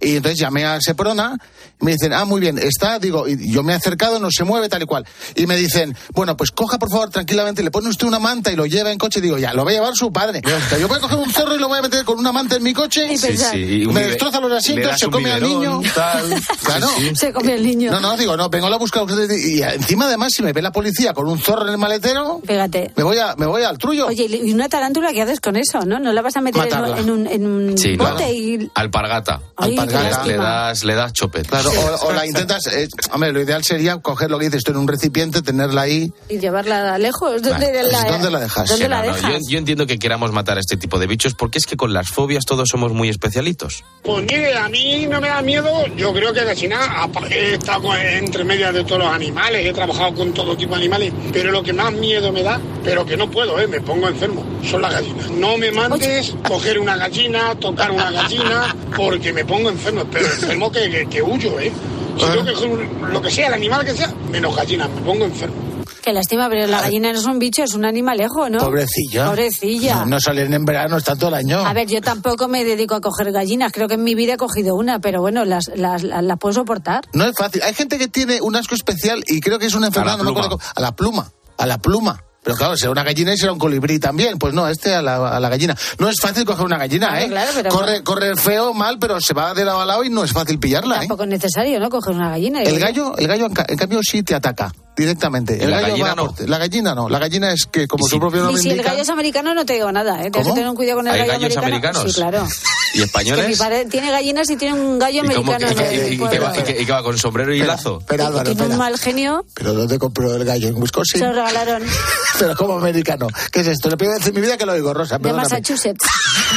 Y entonces llamé a Seprona y me dicen, ah, muy bien, está, digo, y yo me he acercado, no se mueve, tal y cual. Y me dicen, bueno, pues coja por favor tranquilamente, le pone usted una manta y lo lleva en coche. Digo, ya, lo va a llevar su padre. O sea, yo voy a coger un zorro y lo voy a meter con una manta en mi coche. Y pensar. Sí, sí, y un me destroza los asientos, se come al niño. tal. Claro. Sí, sí. Se come el niño. No, no, digo, no, vengo a la buscar y encima además si me ve la policía con un zorro en el maletero, Fíjate. me voy a me voy al trullo. Oye, ¿y una tarántula qué haces con eso, no? ¿No la vas a meter en, Matarla. en un, en un Sí, bote claro. y... Alpargata. Ay, alpargata. le das, le das chopet. Claro, o, o la intentas, eh, hombre, lo ideal sería coger lo que dices tú en un recipiente, tenerla ahí. Y llevarla lejos. ¿Dónde, Vale. la, ¿Dónde la dejas? ¿Dónde Que la no, no, dejas? yo, yo entiendo que queramos matar a este tipo de bichos porque es que con las fobias todos somos muy especialitos. Pues mire, a mí no me da miedo, yo creo que casi nada, apa- he estado entre medias de todos los animales, he trabajado con todo tipo de animales, pero lo que más miedo me da, pero que no puedo, ¿eh? me pongo enfermo, son las gallinas. No me mandes coger una gallina, tocar una gallina, porque me pongo enfermo, pero enfermo que, que, que huyo, ¿eh? Si tengo que un- lo que sea, el animal que sea, menos gallinas, me pongo enfermo. Qué lástima, pero la gallina no es un bicho, es un animalejo, ¿no? Pobrecilla. Pobrecilla. No, no salen en verano, está todo el año. A ver, yo tampoco me dedico a coger gallinas. Creo que en mi vida he cogido una, pero bueno, las, las, las, las puedo soportar. No es fácil. Hay gente que tiene un asco especial y creo que es una enfermedad, no me acuerdo cómo- a la pluma. A la pluma. Pero claro, será una gallina y será un colibrí también. Pues no, este a la, a la gallina. No es fácil coger una gallina, Claro, ¿eh? claro, pero- corre, corre feo, mal, pero se va de lado a lado y no es fácil pillarla, ¿eh? Tampoco es necesario, ¿no? Coger una gallina. El gallo, el gallo en, ca- en cambio sí te ataca directamente. El la gallo gallina va no? por. La gallina no. La gallina es que, como su propio Y nombre si el indica... gallo es americano, no te digo nada, ¿eh? Tienes que tener un cuidado con el ¿Hay gallo gallos americano. americanos? Sí, claro. ¿Y Es que mi españoles? padre tiene gallinas y tiene un gallo ¿Y, americano que- el y- y- y qué va, y y con sombrero y lazo? Espera, Álvaro, Tiene un mal genio, ¿Pero dónde compró el gallo? ¿En Wisconsin? se lo regalaron Pero como americano. ¿Qué es esto? Le pido decir en mi vida que lo digo, Rosa. de. Massachusetts.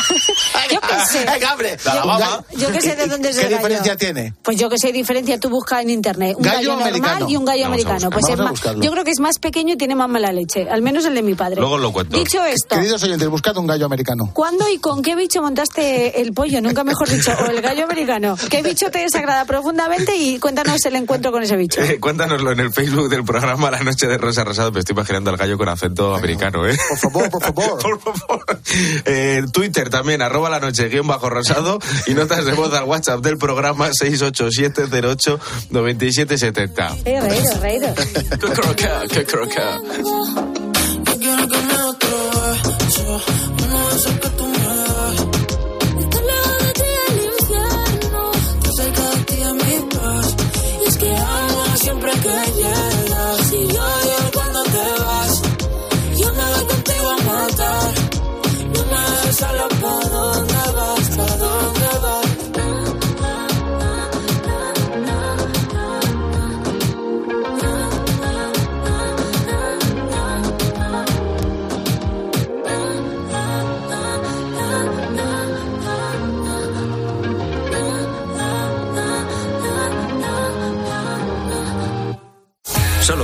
yo sé. Venga, hombre. De Alabama. Yo qué sé de dónde es ¿Qué el gallo. diferencia tiene? Pues yo que sé diferencia, tú buscas en internet un Gallo gallo, normal americano. y un gallo Vamos americano. Pues Vamos es a más- yo creo que es más pequeño y tiene más mala leche, al menos el de mi padre. Luego lo cuento. Dicho esto, Queridos oyentes, buscad un gallo americano. ¿cuándo y con qué bicho montaste el pollo? Nunca mejor dicho, o el gallo americano. ¿Qué bicho te desagrada profundamente y cuéntanos el encuentro con ese bicho? Eh, cuéntanoslo en el Facebook del programa La Noche de Rosa Rosado. Me estoy imaginando al gallo con acento americano, ¿eh? Por favor, por favor. Por favor. Eh, Twitter también, arroba la noche guion bajo rosado y notas de voz al WhatsApp del programa 687089770. Eh, reído, reído. ¡Qué croca, qué croca!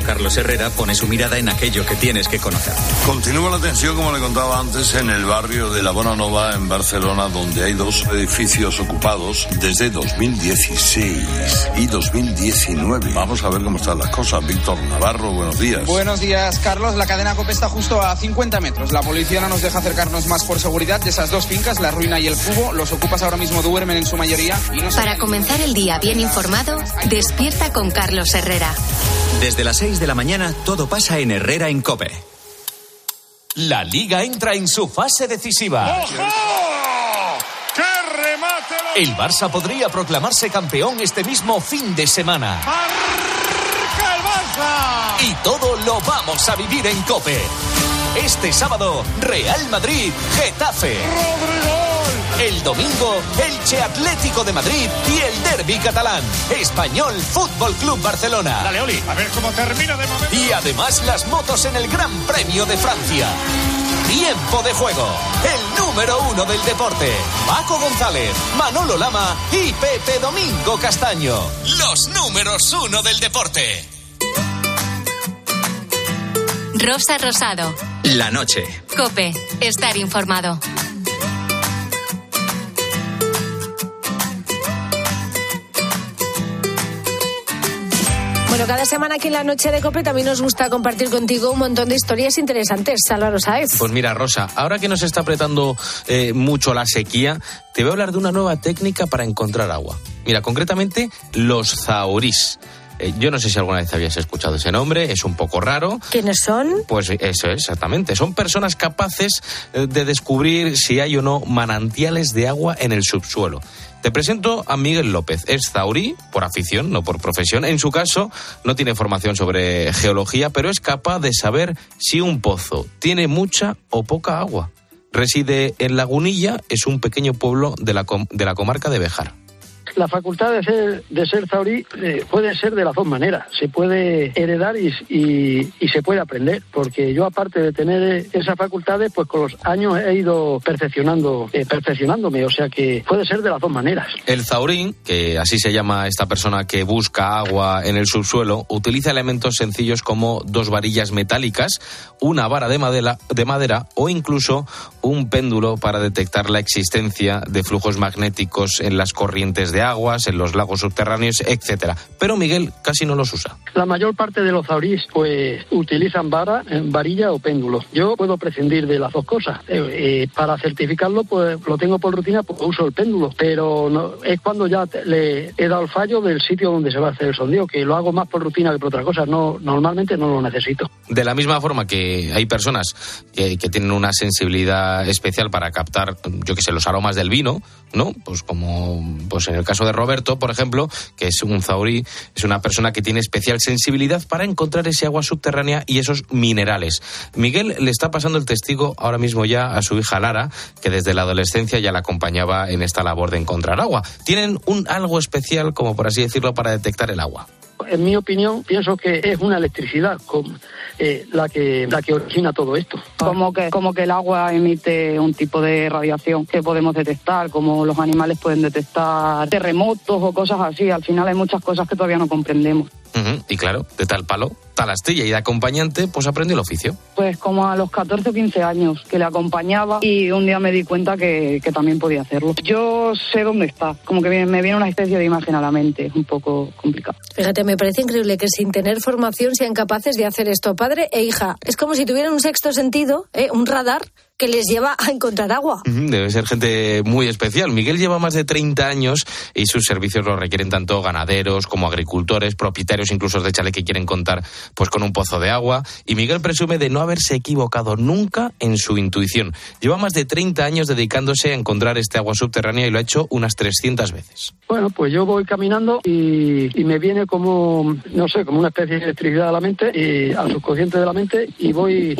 Carlos Herrera pone su mirada en aquello que tienes que conocer. Continúa la tensión, como le contaba antes, en el barrio de La Bonanova, en Barcelona, donde hay dos edificios ocupados desde 2016 y 2019. Vamos a ver cómo están las cosas. Víctor Navarro, buenos días. Buenos días, Carlos. La cadena COPE está justo a 50 metros. La policía no nos deja acercarnos más por seguridad de esas dos fincas, La Ruina y El Cubo. Los ocupas ahora mismo duermen en su mayoría y no se Para comenzar el día bien informado, despierta con Carlos Herrera. Desde las 6 de la mañana todo pasa en Herrera en Cope. La liga entra en su fase decisiva. ¡Qué remate! El Barça podría proclamarse campeón este mismo fin de semana. ¡Marca el Barça! Y todo lo vamos a vivir en Cope. Este sábado, Real Madrid, Getafe. El domingo, Elche Atlético de Madrid y el Derby catalán. Español Fútbol Club Barcelona. Dale, Oli, a ver cómo termina de momento. Y además las motos en el Gran Premio de Francia. Tiempo de juego. El número uno del deporte. Paco González, Manolo Lama y Pepe Domingo Castaño. Los números uno del deporte. Rosa Rosado. La noche. Cope. Estar informado. Bueno, cada semana aquí en la noche de COPE también nos gusta compartir contigo un montón de historias interesantes. Álvaro Saez. Pues mira, Rosa, ahora que nos está apretando eh, mucho la sequía, te voy a hablar de una nueva técnica para encontrar agua. Mira, concretamente los zaurís. Eh, yo no sé si alguna vez habías escuchado ese nombre, es un poco raro. ¿Quiénes son? Pues eso, exactamente. Son personas capaces eh, de descubrir si hay o no manantiales de agua en el subsuelo. Te presento a Miguel López. Es zaurí, por afición, no por profesión. En su caso, no tiene formación sobre geología, pero es capaz de saber si un pozo tiene mucha o poca agua. Reside en Lagunilla, es un pequeño pueblo de la, com- de la comarca de Bejar. La facultad de ser, de ser zaurí eh, puede ser de las dos maneras. Se puede heredar y, y- y se puede aprender, porque yo aparte de tener esas facultades, pues con los años he ido perfeccionando, eh, perfeccionándome, o sea que puede ser de las dos maneras. El zaurín, que así se llama esta persona que busca agua en el subsuelo, utiliza elementos sencillos como dos varillas metálicas, una vara de madera, de madera o incluso un péndulo para detectar la existencia de flujos magnéticos en las corrientes de aguas, en los lagos subterráneos, etcétera. Pero Miguel casi no los usa. La mayor parte de los zaurís pues utilizan vara, eh, varilla o péndulo. Yo puedo prescindir de las dos cosas. Eh, eh, para certificarlo pues lo tengo por rutina, pues uso el péndulo, pero no, es cuando ya te- le he dado el fallo del sitio donde se va a hacer el sondeo, que lo hago más por rutina que por otra cosa. No, normalmente no lo necesito. De la misma forma que hay personas que, que tienen una sensibilidad especial para captar, yo que sé, los aromas del vino, ¿no? Pues como pues en el caso de Roberto, por ejemplo, que es un zaurí, es una persona que tiene especial sensibilidad para encontrar ese agua subterránea y esos minerales. Miguel le está pasando el testigo ahora mismo ya a su hija Lara, que desde la adolescencia ya la acompañaba en esta labor de encontrar agua. Tienen un algo especial, como por así decirlo, para detectar el agua. En mi opinión, pienso que es una electricidad con, eh, la, que, la que origina todo esto. Como que, como que el agua emite un tipo de radiación que podemos detectar, como los animales pueden detectar terremotos o cosas así. Al final hay muchas cosas que todavía no comprendemos. Y claro, de tal palo, tal astilla y de acompañante, pues aprendió el oficio. Pues como a los 14 o 15 años que le acompañaba y un día me di cuenta que, que también podía hacerlo. Yo sé dónde está, como que me, me viene una especie de imagen a la mente, es un poco complicado. Fíjate, me parece increíble que sin tener formación sean capaces de hacer esto, padre e hija. Es como si tuvieran un sexto sentido, ¿eh? un radar que les lleva a encontrar agua. Debe ser gente muy especial. Miguel lleva más de 30 años y sus servicios los requieren tanto ganaderos como agricultores, propietarios incluso de chale que quieren contar pues con un pozo de agua. Y Miguel presume de no haberse equivocado nunca en su intuición. Lleva más de 30 años dedicándose a encontrar este agua subterránea y lo ha hecho unas 300 veces. Bueno, pues yo voy caminando y, y me viene como, no sé, como una especie de electricidad a la mente, y al subconsciente de la mente, y voy,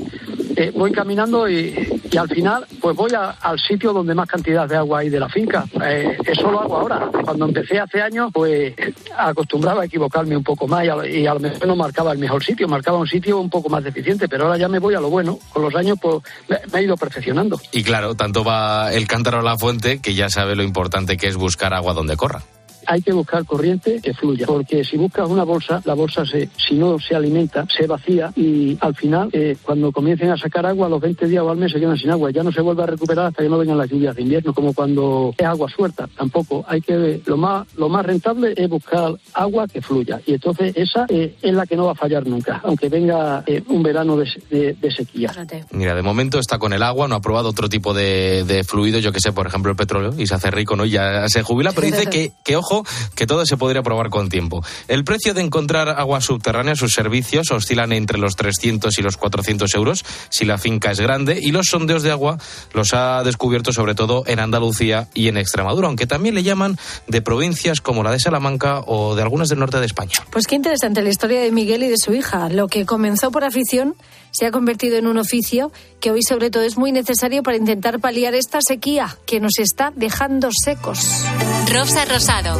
eh, voy caminando y, y al final, pues voy al sitio donde más cantidad de agua hay de la finca. Eh, eso lo hago ahora. Cuando empecé hace años, pues acostumbraba a equivocarme un poco más y a, y a lo mejor no marcaba el mejor sitio, marcaba un sitio un poco más deficiente, pero ahora ya me voy a lo bueno. Con los años, pues me, me he ido perfeccionando. Y claro, tanto va el cántaro a la fuente que ya sabe lo importante que es buscar agua donde corra. Hay que buscar corriente que fluya, porque si buscas una bolsa, la bolsa se, si no se alimenta, se vacía y al final, eh, cuando comiencen a sacar agua, a los 20 días o al mes se quedan sin agua. Ya no se vuelve a recuperar hasta que no vengan las lluvias de invierno, como cuando es agua suelta. Tampoco hay que, lo más, lo más rentable es buscar agua que fluya. Y entonces esa eh, es la que no va a fallar nunca, aunque venga eh, un verano de, de- de sequía. Mira, de momento está con el agua, no ha probado otro tipo de, de fluido, yo que sé, por ejemplo, el petróleo, y se hace rico, ¿no? Y Ya se jubila, pero dice que, que, ojo, que todo se podría probar con tiempo. El precio de encontrar agua subterránea, sus servicios, oscilan entre los 300 y los 400 euros si la finca es grande, y los sondeos de agua los ha descubierto sobre todo en Andalucía y en Extremadura, aunque también le llaman de provincias como la de Salamanca o de algunas del norte de España. Pues qué interesante la historia de Miguel y de su hija. Lo que comenzó por afición se ha convertido en un oficio que hoy sobre todo es muy necesario para intentar paliar esta sequía que nos está dejando secos. Rosa Rosado.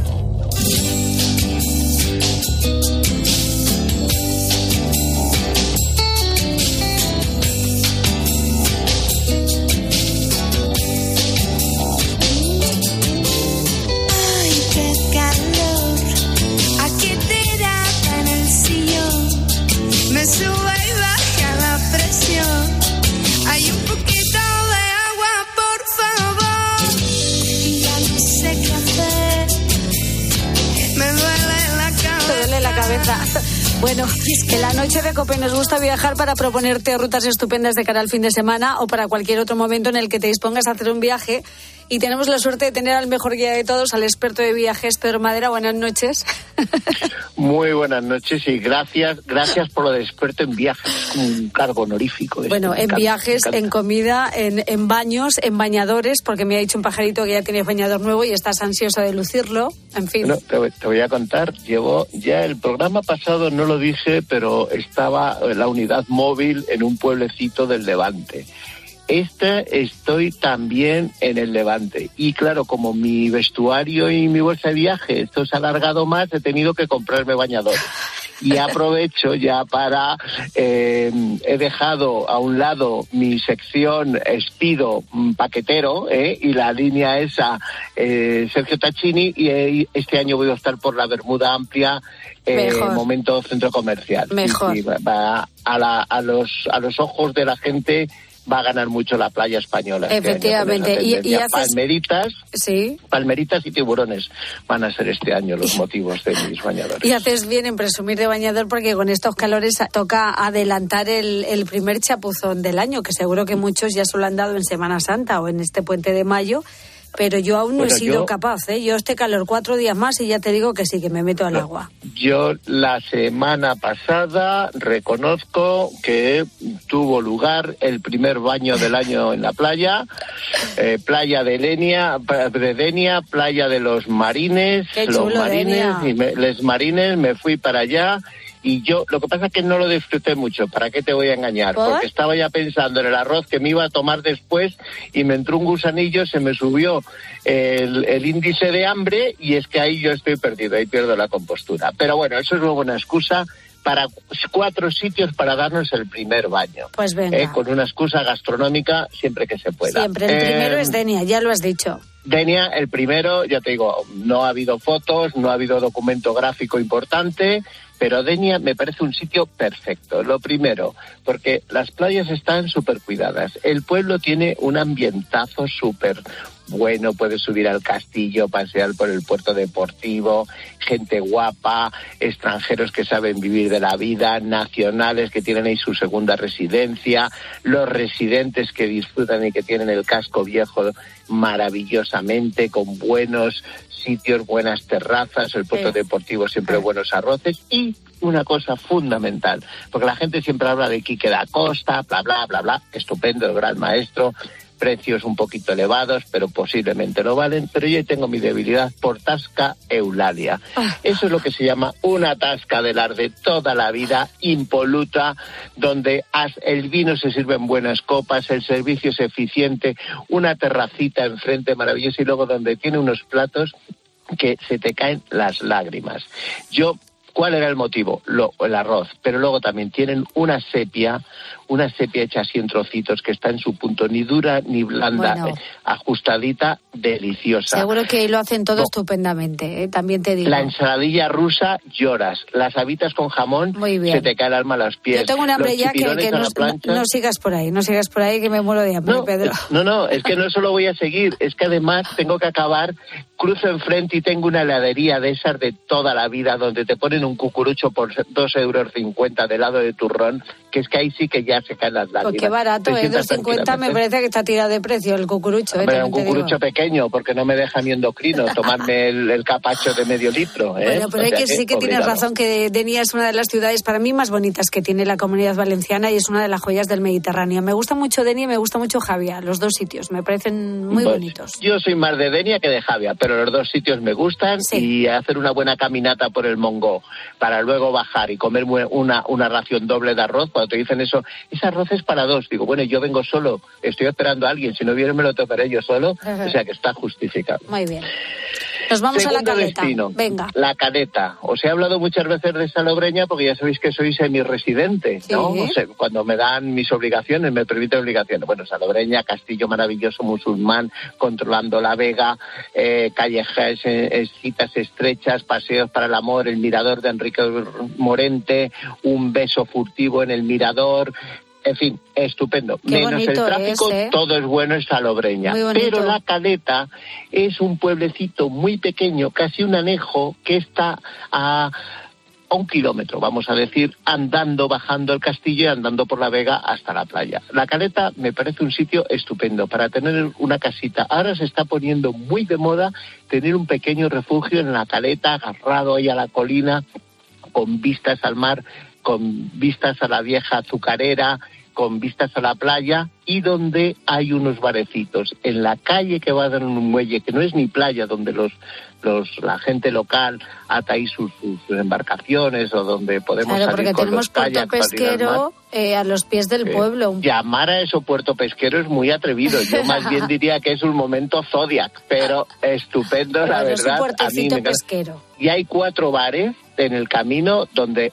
Bueno, en la noche de Cope nos gusta viajar para proponerte rutas estupendas de cara al fin de semana o para cualquier otro momento en el que te dispongas a hacer un viaje. Y tenemos la suerte de tener al mejor guía de todos, al experto de viajes, Pedro Madera. Buenas noches. Muy buenas noches y gracias, gracias por lo de experto en viajes, un cargo honorífico. Bueno, esto, me en encanta, viajes, en comida, en, en baños, en bañadores, porque me ha dicho un pajarito que ya tienes bañador nuevo y estás ansioso de lucirlo. En fin. Bueno, te, voy- te voy a contar, llevo ya el programa pasado no lo dije, pero estaba la unidad móvil en un pueblecito del Levante. Este estoy también en el Levante. Y claro, como mi vestuario y mi bolsa de viaje, esto se ha alargado más, he tenido que comprarme bañadores. Y aprovecho ya para, eh, he dejado a un lado mi sección Espido mm, paquetero ¿eh? y la línea esa eh, Sergio Tacchini y eh, este año voy a estar por la Bermuda Amplia eh, momento centro comercial. Mejor. sí, va- va a, la- a los, a los ojos de la gente va a ganar mucho la playa española. este año Efectivamente. Y- y haces- Palmeritas, Sí. palmeritas y tiburones van a ser este año los motivos de mis bañadores. Y haces bien en presumir de bañador porque con estos calores toca adelantar el, el primer chapuzón del año, que seguro que muchos ya se lo han dado en Semana Santa o en este puente de mayo, pero yo aún no Bueno, he sido yo- capaz. ¿eh? Yo este calor cuatro días más y ya te digo que sí, que me meto al agua. Yo la semana pasada reconozco que tuvo lugar el primer baño del año en la playa, eh, playa de Lenia, de Denia, playa de los marines, Qué los chulo, marines, Denia. y me- les marines, me fui para allá. Y yo, lo que pasa es que no lo disfruté mucho, ¿para qué te voy a engañar? ¿Por? Porque estaba ya pensando en el arroz que me iba a tomar después y me entró un gusanillo, se me subió el, el índice de hambre y es que ahí yo estoy perdido, ahí pierdo la compostura. Pero bueno, eso es luego una excusa para cuatro sitios para darnos el primer baño. Pues venga. Eh, con una excusa gastronómica siempre que se pueda. Siempre el primero Eh, es Denia, ya lo has dicho. Denia, el primero, ya te digo, no ha habido fotos, no ha habido documento gráfico importante, pero Denia me parece un sitio perfecto. Lo primero, porque las playas están súper cuidadas. El pueblo tiene un ambientazo súper bueno, puedes subir al castillo, pasear por el puerto deportivo, gente guapa, extranjeros que saben vivir de la vida, nacionales que tienen ahí su segunda residencia, los residentes que disfrutan y que tienen el casco viejo maravillosamente, con buenos sitios, buenas terrazas, el puerto Sí. deportivo siempre buenos arroces y una cosa fundamental, porque la gente siempre habla de Quique da Costa, bla, bla, bla, bla, estupendo, el gran maestro, precios un poquito elevados, pero posiblemente lo valen, pero yo tengo mi debilidad por Tasca Eulalia. Eso es lo que se llama una tasca de las de toda la vida, impoluta, donde el vino se sirve en buenas copas, el servicio es eficiente, una terracita enfrente maravillosa y luego donde tiene unos platos que se te caen las lágrimas. Yo, ¿cuál era el motivo? Lo, el arroz, pero luego también tienen una sepia, una sepia hecha así en trocitos que está en su punto, ni dura ni blanda, Bueno. eh, ajustadita, deliciosa. Seguro que lo hacen todo No. estupendamente, ¿eh? también te digo. La ensaladilla rusa lloras, las habitas con jamón Muy bien. se te cae el alma a los pies. Yo tengo un hambre ya que, que no, plancha. no sigas por ahí, no sigas por ahí que me muero de hambre, Pedro. No, no, es que no solo voy a seguir, es que además tengo que acabar, cruzo enfrente y tengo una heladería de esas de toda la vida donde te ponen un cucurucho por dos euros cincuenta de lado de turrón, que es que ahí sí que ya se caen las lágrimas. Pues qué barato, ¿eh? sientas 2.50 me tranquilamente. parece que está tirado de precio el cucurucho, ¿eh? Hombre, También un te digo. cucurucho pequeño, porque no me deja mi endocrino tomarme el, el capacho de medio litro. ¿eh? Bueno, pero O sea que, sí que tienes razón que Denia es una de las ciudades para mí más bonitas que tiene la comunidad valenciana y es una de las joyas del Mediterráneo. Me gusta mucho Denia y me gusta mucho Javia, los dos sitios, me parecen muy Pues, bonitos. Yo soy más de Denia que de Javia, pero los dos sitios me gustan y hacer una buena caminata por el Mongo para luego bajar y comer una, una ración doble de arroz. Cuando te dicen eso, ese arroz es para dos. Digo, bueno, yo vengo solo, estoy esperando a alguien. Si no viene, me lo tocaré yo solo. O sea que está justificado. Muy bien. Nos vamos a la destino, Venga. La caleta. Os he hablado muchas veces de Salobreña porque ya sabéis que soy semi-residente, ¿no? Sí. O sea, cuando me dan mis obligaciones, me permiten obligaciones. Bueno, Salobreña, castillo maravilloso musulmán, controlando la vega, eh, callejas, eh, citas estrechas, paseos para el amor, el mirador de Enrique Morente, un beso furtivo en el mirador. En fin, estupendo. Qué Menos el tráfico, es, ¿eh? todo es bueno en Salobreña. Pero la Caleta es un pueblecito muy pequeño, casi un anejo, que está a, a un kilómetro, vamos a decir, andando, bajando el castillo y andando por la vega hasta la playa. La Caleta me parece un sitio estupendo para tener una casita. Ahora se está poniendo muy de moda tener un pequeño refugio en la Caleta, agarrado ahí a la colina, con vistas al mar, con vistas a la vieja azucarera, con vistas a la playa y donde hay unos barecitos. En la calle que va a dar un muelle, que no es ni playa, donde los, los la gente local ata ahí sus, sus embarcaciones o donde podemos Claro, salir porque con tenemos los puerto pesquero eh, a los pies del Eh, pueblo. Llamar a eso puerto pesquero es muy atrevido. Yo más bien diría que es un momento Zodiac, pero estupendo, la Pero es un verdad. A mí puertecito me pesquero. Y hay cuatro bares en el camino donde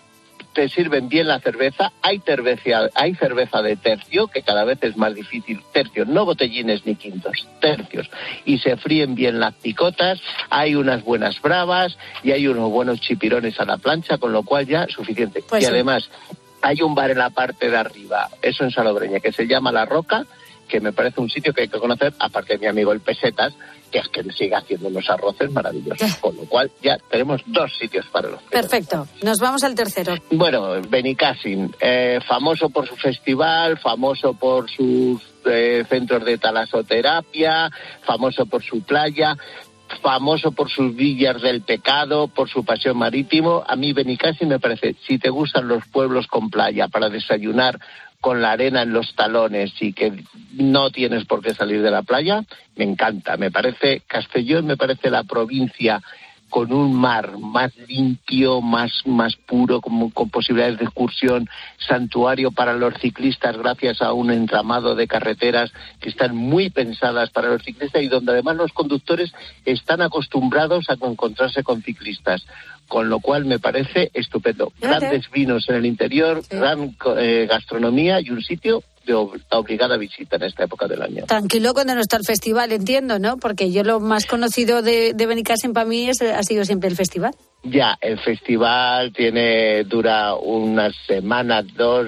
te sirven bien la cerveza. Hay cerveza, hay cerveza de tercio, que cada vez es más difícil. Tercios, no botellines ni quintos, tercios. Y se fríen bien las picotas, hay unas buenas bravas y hay unos buenos chipirones a la plancha, con lo cual ya suficiente. Pues y sí. además, hay un bar en la parte de arriba, eso en Salobreña, que se llama La Roca, que me parece un sitio que hay que conocer, aparte de mi amigo el Pesetas, que es que sigue haciendo unos arroces maravillosos. Con lo cual ya tenemos dos sitios para los Perfecto. Nos vamos al tercero. bueno, Benicassim, eh, famoso por su festival, famoso por sus eh, centros de talasoterapia, famoso por su playa, famoso por sus villas del pecado, por su pasión marítimo. A mí Benicassim me parece, si te gustan los pueblos con playa para desayunar con la arena en los talones y que no tienes por qué salir de la playa, me encanta. Me parece, Castellón me parece la provincia con un mar más limpio, más, más puro, como, con posibilidades de excursión, santuario para los ciclistas gracias a un entramado de carreteras que están muy pensadas para los ciclistas y donde además los conductores están acostumbrados a encontrarse con ciclistas. Con lo cual me parece estupendo. Grandes vinos en el interior, gran eh, gastronomía y un sitio de ob- obligada visita en esta época del año. Tranquilo cuando no está el festival, entiendo, ¿no? Porque yo lo más conocido de, de Benicassim para mí es, ha sido siempre el festival. Ya, el festival tiene dura unas semanas, dos,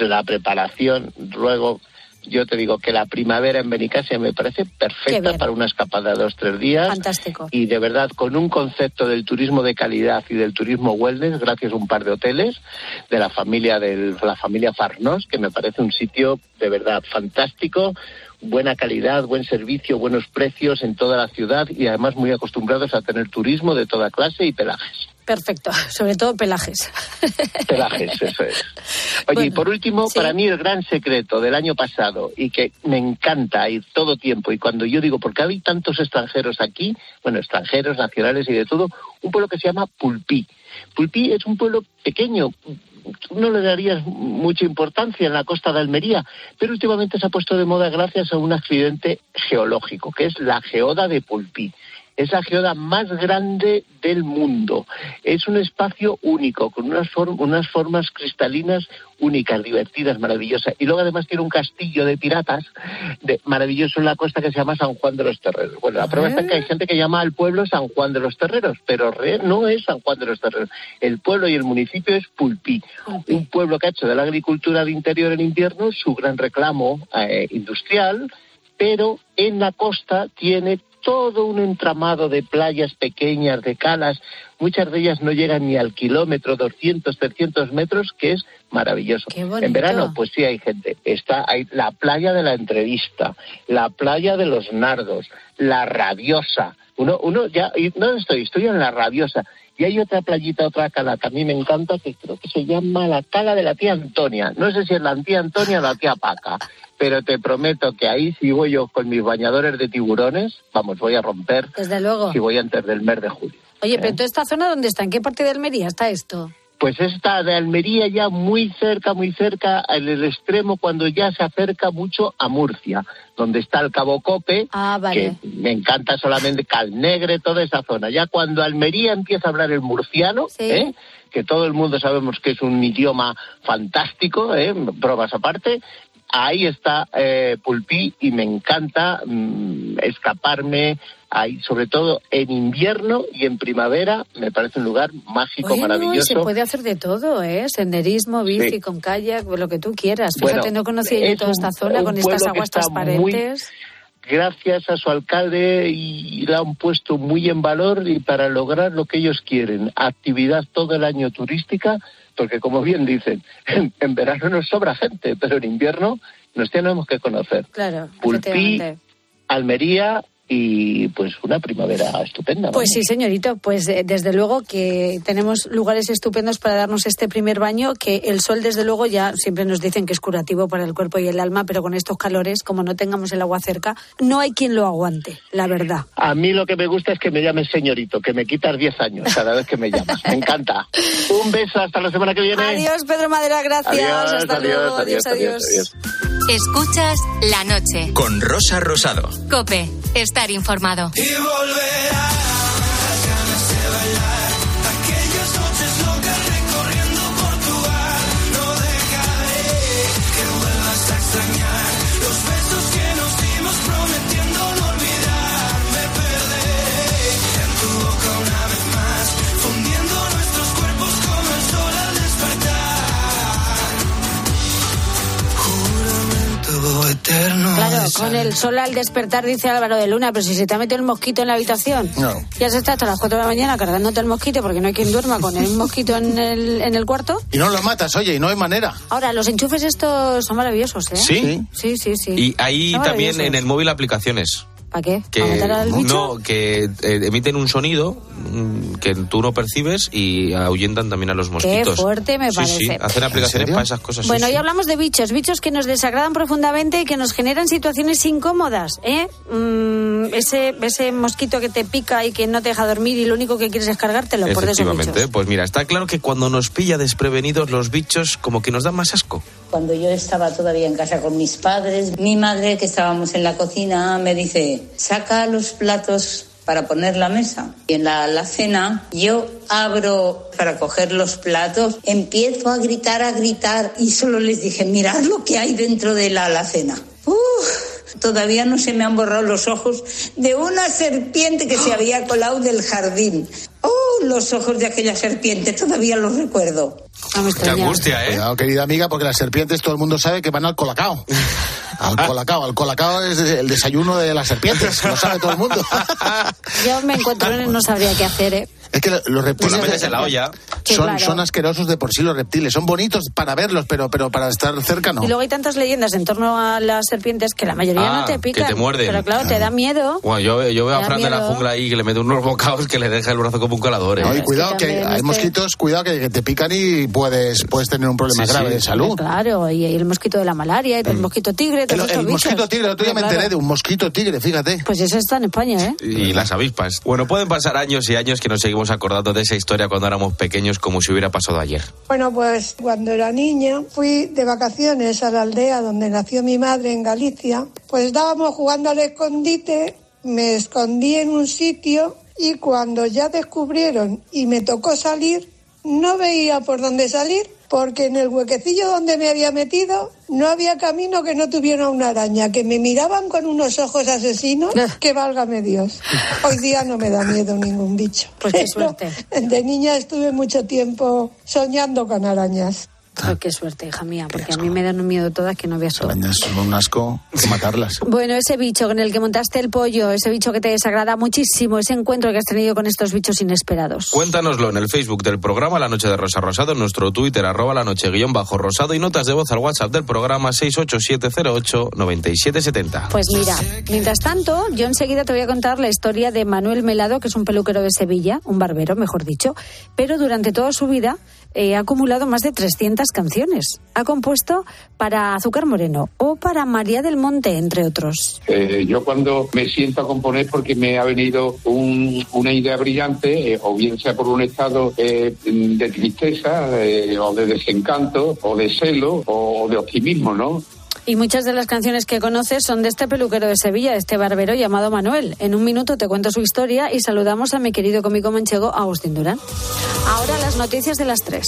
la preparación. Luego, yo te digo que la primavera en Benicassia me parece perfecta para una escapada de dos, tres días. Fantástico. Y de verdad, con un concepto del turismo de calidad y del turismo wellness, gracias a un par de hoteles de la familia del, la familia Farnos, que me parece un sitio de verdad fantástico, buena calidad, buen servicio, buenos precios en toda la ciudad y además muy acostumbrados a tener turismo de toda clase y pelajes. Perfecto. Sobre todo pelajes. Pelajes, eso es. Oye, y por último, para mí el gran secreto del año pasado y que me encanta ir todo tiempo y cuando yo digo, porque hay tantos extranjeros aquí, bueno, extranjeros, nacionales y de todo, un pueblo que se llama Pulpí. Pulpí es un pueblo pequeño, no le darías mucha importancia en la costa de Almería, pero últimamente se ha puesto de moda gracias a un accidente geológico, que es la geoda de Pulpí. Es la geoda más grande del mundo. Es un espacio único, con unas, form- unas formas cristalinas únicas, divertidas, maravillosas. Y luego además tiene un castillo de piratas de, maravilloso en la costa que se llama San Juan de los Terreros. Bueno, la prueba está que hay gente que llama al pueblo San Juan de los Terreros, pero re- no es San Juan de los Terreros. El pueblo y el municipio es Pulpí, un pueblo que ha hecho de la agricultura de interior en invierno su gran reclamo eh, industrial, pero en la costa tiene todo un entramado de playas pequeñas, de calas, muchas de ellas no llegan ni al kilómetro, 200, 300 metros, que es maravilloso. En verano, pues sí hay gente. Está hay la playa de la entrevista, la playa de los nardos, la rabiosa. Uno, uno ya, ¿dónde estoy? Estoy en la rabiosa. Y hay otra playita, otra cala que a mí me encanta, que creo que se llama la cala de la tía Antonia. No sé si es la tía Antonia o la tía Paca, pero te prometo que ahí si voy yo con mis bañadores de tiburones, vamos, voy a romper Desde luego. si voy antes del mes de julio. Oye, pero toda esta zona, ¿dónde está? ¿En qué parte de Almería está esto? Pues está de Almería ya muy cerca, muy cerca, en el extremo cuando ya se acerca mucho a Murcia, donde está el Cabo Cope, Ah, vale. que me encanta solamente Calnegre, toda esa zona. Ya cuando Almería empieza a hablar el murciano, ¿eh? que todo el mundo sabemos que es un idioma fantástico, ¿eh? pruebas aparte, ahí está eh, Pulpí y me encanta mm, escaparme ahí, sobre todo en invierno y en primavera, me parece un lugar mágico, Oye, no, y maravilloso. se puede hacer de todo, ¿eh? Senderismo, bici, Sí. con kayak, lo que tú quieras. Bueno, Fíjate, no conocía yo toda esta zona un con estas aguas transparentes. gracias a su alcalde y la han puesto muy en valor y para lograr lo que ellos quieren, actividad todo el año turística, porque como bien dicen, en, en verano nos sobra gente, pero en invierno nos tenemos que conocer. Claro, Pulpí. Almería y pues una primavera estupenda. ¿no? Pues sí, señorito, pues eh, desde luego que tenemos lugares estupendos para darnos este primer baño, que el sol desde luego ya siempre nos dicen que es curativo para el cuerpo y el alma, pero con estos calores, como no tengamos el agua cerca, no hay quien lo aguante, la verdad. A mí lo que me gusta es que me llames señorito, que me quitas 10 años cada vez que me llamas. Me encanta. Un beso, hasta la semana que viene. Adiós, Pedro Madera, gracias. Adiós, Hasta adiós, luego, adiós, adiós, adiós. Escuchas la noche. Con Rosa Rosado. Cope, estar informado. Y eterno. Claro, con el sol al despertar, dice Álvaro de Luna, pero si se te ha metido el mosquito en la habitación, No. ya se está hasta las 4 de la mañana cargándote el mosquito porque no hay quien duerma con el mosquito en el, en el cuarto. Y no lo matas, oye, y no hay manera. Ahora, los enchufes estos son maravillosos, ¿eh? ¿Sí? Sí, sí, sí. Y Son también en el móvil aplicaciones. ¿Para qué? que ¿Para matar al bicho? no que eh, emiten un sonido mm, que tú no percibes y ahuyentan también a los mosquitos. fuerte me Sí, parece. Sí, hacen aplicaciones para esas cosas. sí, Bueno, sí. ya hablamos de bichos, bichos que nos desagradan profundamente y que nos generan situaciones incómodas, ¿eh? Mm, ese, ese mosquito que te pica y que no te deja dormir y lo único que quieres es cargártelo por esos bichos. pues mira, está claro que cuando nos pilla desprevenidos los bichos como que nos dan más asco. Cuando yo estaba todavía en casa con mis padres, mi madre, que estábamos en la cocina, me dice, saca los platos para poner la mesa. Y en la alacena yo abro para coger los platos, empiezo a gritar, a gritar y solo les dije, mirad lo que hay dentro de la alacena. Uf, todavía no se me han borrado los ojos de una serpiente que se había colado del jardín. Los ojos de aquella serpiente, todavía los recuerdo. Qué angustia, ¿eh? Cuidado, querida amiga, porque las serpientes todo el mundo sabe que van al colacao. Al colacao. Al colacao es el desayuno de las serpientes, lo sabe todo el mundo. Yo me encuentro en no sabría qué hacer, ¿eh? Es que los reptiles Pues la metes en la olla. Que son, claro. son asquerosos de por sí los reptiles. Son bonitos para verlos, pero, pero para estar cerca no. Y luego hay tantas leyendas en torno a las serpientes que la mayoría Ah, no te pican. que te muerden. Pero claro, te da miedo. Bueno, yo, yo veo a Fran de la miedo. jungla ahí que le mete unos bocados que le deja el brazo como un colador. ¿eh? No, y cuidado que, también hay este- mosquitos, cuidado que, que te pican y puedes, puedes tener un problema Sí, grave sí. de salud. Claro, y el mosquito de la malaria, y el mosquito tigre, El, el mosquito tigre, el otro día me enteré de un mosquito tigre, fíjate. Pues eso está en España, ¿eh? Y las avispas. Bueno, pueden pasar años y años que nos seguimos acordando de esa historia cuando éramos pequeños como si hubiera pasado ayer. Bueno, pues cuando era niña fui de vacaciones a la aldea donde nació mi madre en Galicia. Pues estábamos jugando al escondite, me escondí en un sitio y cuando ya descubrieron y me tocó salir, no veía por dónde salir porque en el huequecillo donde me había metido no había camino que no tuviera una araña, que me miraban con unos ojos asesinos, que válgame Dios. Hoy día no me da miedo ningún bicho. Pues qué Pero suerte. de niña estuve mucho tiempo soñando con arañas. Pues qué suerte, hija mía, porque a mí me dan un miedo todas que no veas. Arañas son un asco matarlas. Bueno, ese bicho con el que montaste el pollo, ese bicho que te desagrada muchísimo, ese encuentro que has tenido con estos bichos inesperados. Cuéntanoslo en el Facebook del programa La Noche de Rosa Rosado, en nuestro Twitter, arroba la noche guion bajo rosado y notas de voz al WhatsApp del programa 687089770. Pues mira, mientras tanto, yo enseguida te voy a contar la historia de Manuel Melado, que es un peluquero de Sevilla, un barbero, mejor dicho, pero durante toda su vida eh, ha acumulado más de 300 canciones. Ha compuesto para Azúcar Moreno o para María del Monte, entre otros. Eh, yo cuando me siento a componer porque me ha venido un- una idea brillante, eh, o bien sea por un estado eh, de tristeza, o de desencanto, o de celo, o de optimismo, ¿no? Y muchas de las canciones que conoces son de este peluquero de Sevilla, este barbero llamado Manuel. En un minuto te cuento su historia y saludamos a mi querido cómico manchego Agustín Durán. Ahora las noticias de las tres.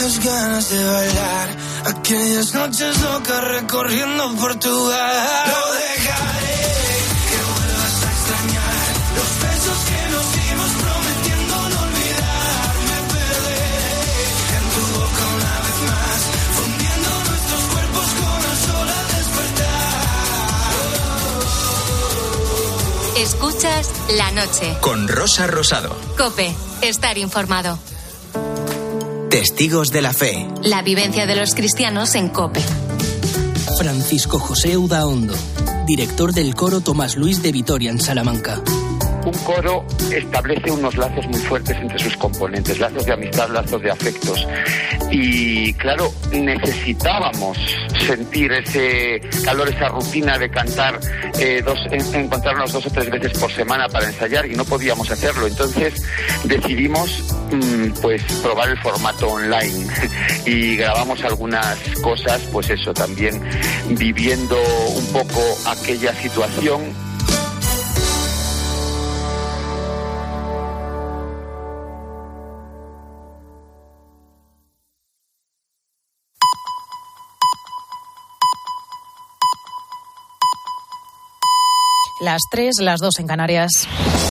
Las ganas de bailar aquellas noches locas recorriendo Portugal. Escuchas la noche. Con Rosa Rosado. Cope, estar informado. Testigos de la fe. La vivencia de los cristianos en Cope. Francisco José Udaondo, director del coro Tomás Luis de Vitoria en Salamanca. Un coro establece unos lazos muy fuertes entre sus componentes, lazos de amistad, lazos de afectos. Y claro, necesitábamos sentir ese calor, esa rutina de cantar, eh, dos, en- encontrarnos dos o tres veces por semana para ensayar y no podíamos hacerlo. Entonces decidimos mm, pues probar el formato online y grabamos algunas cosas, pues eso, también viviendo un poco aquella situación Las tres, las dos en Canarias.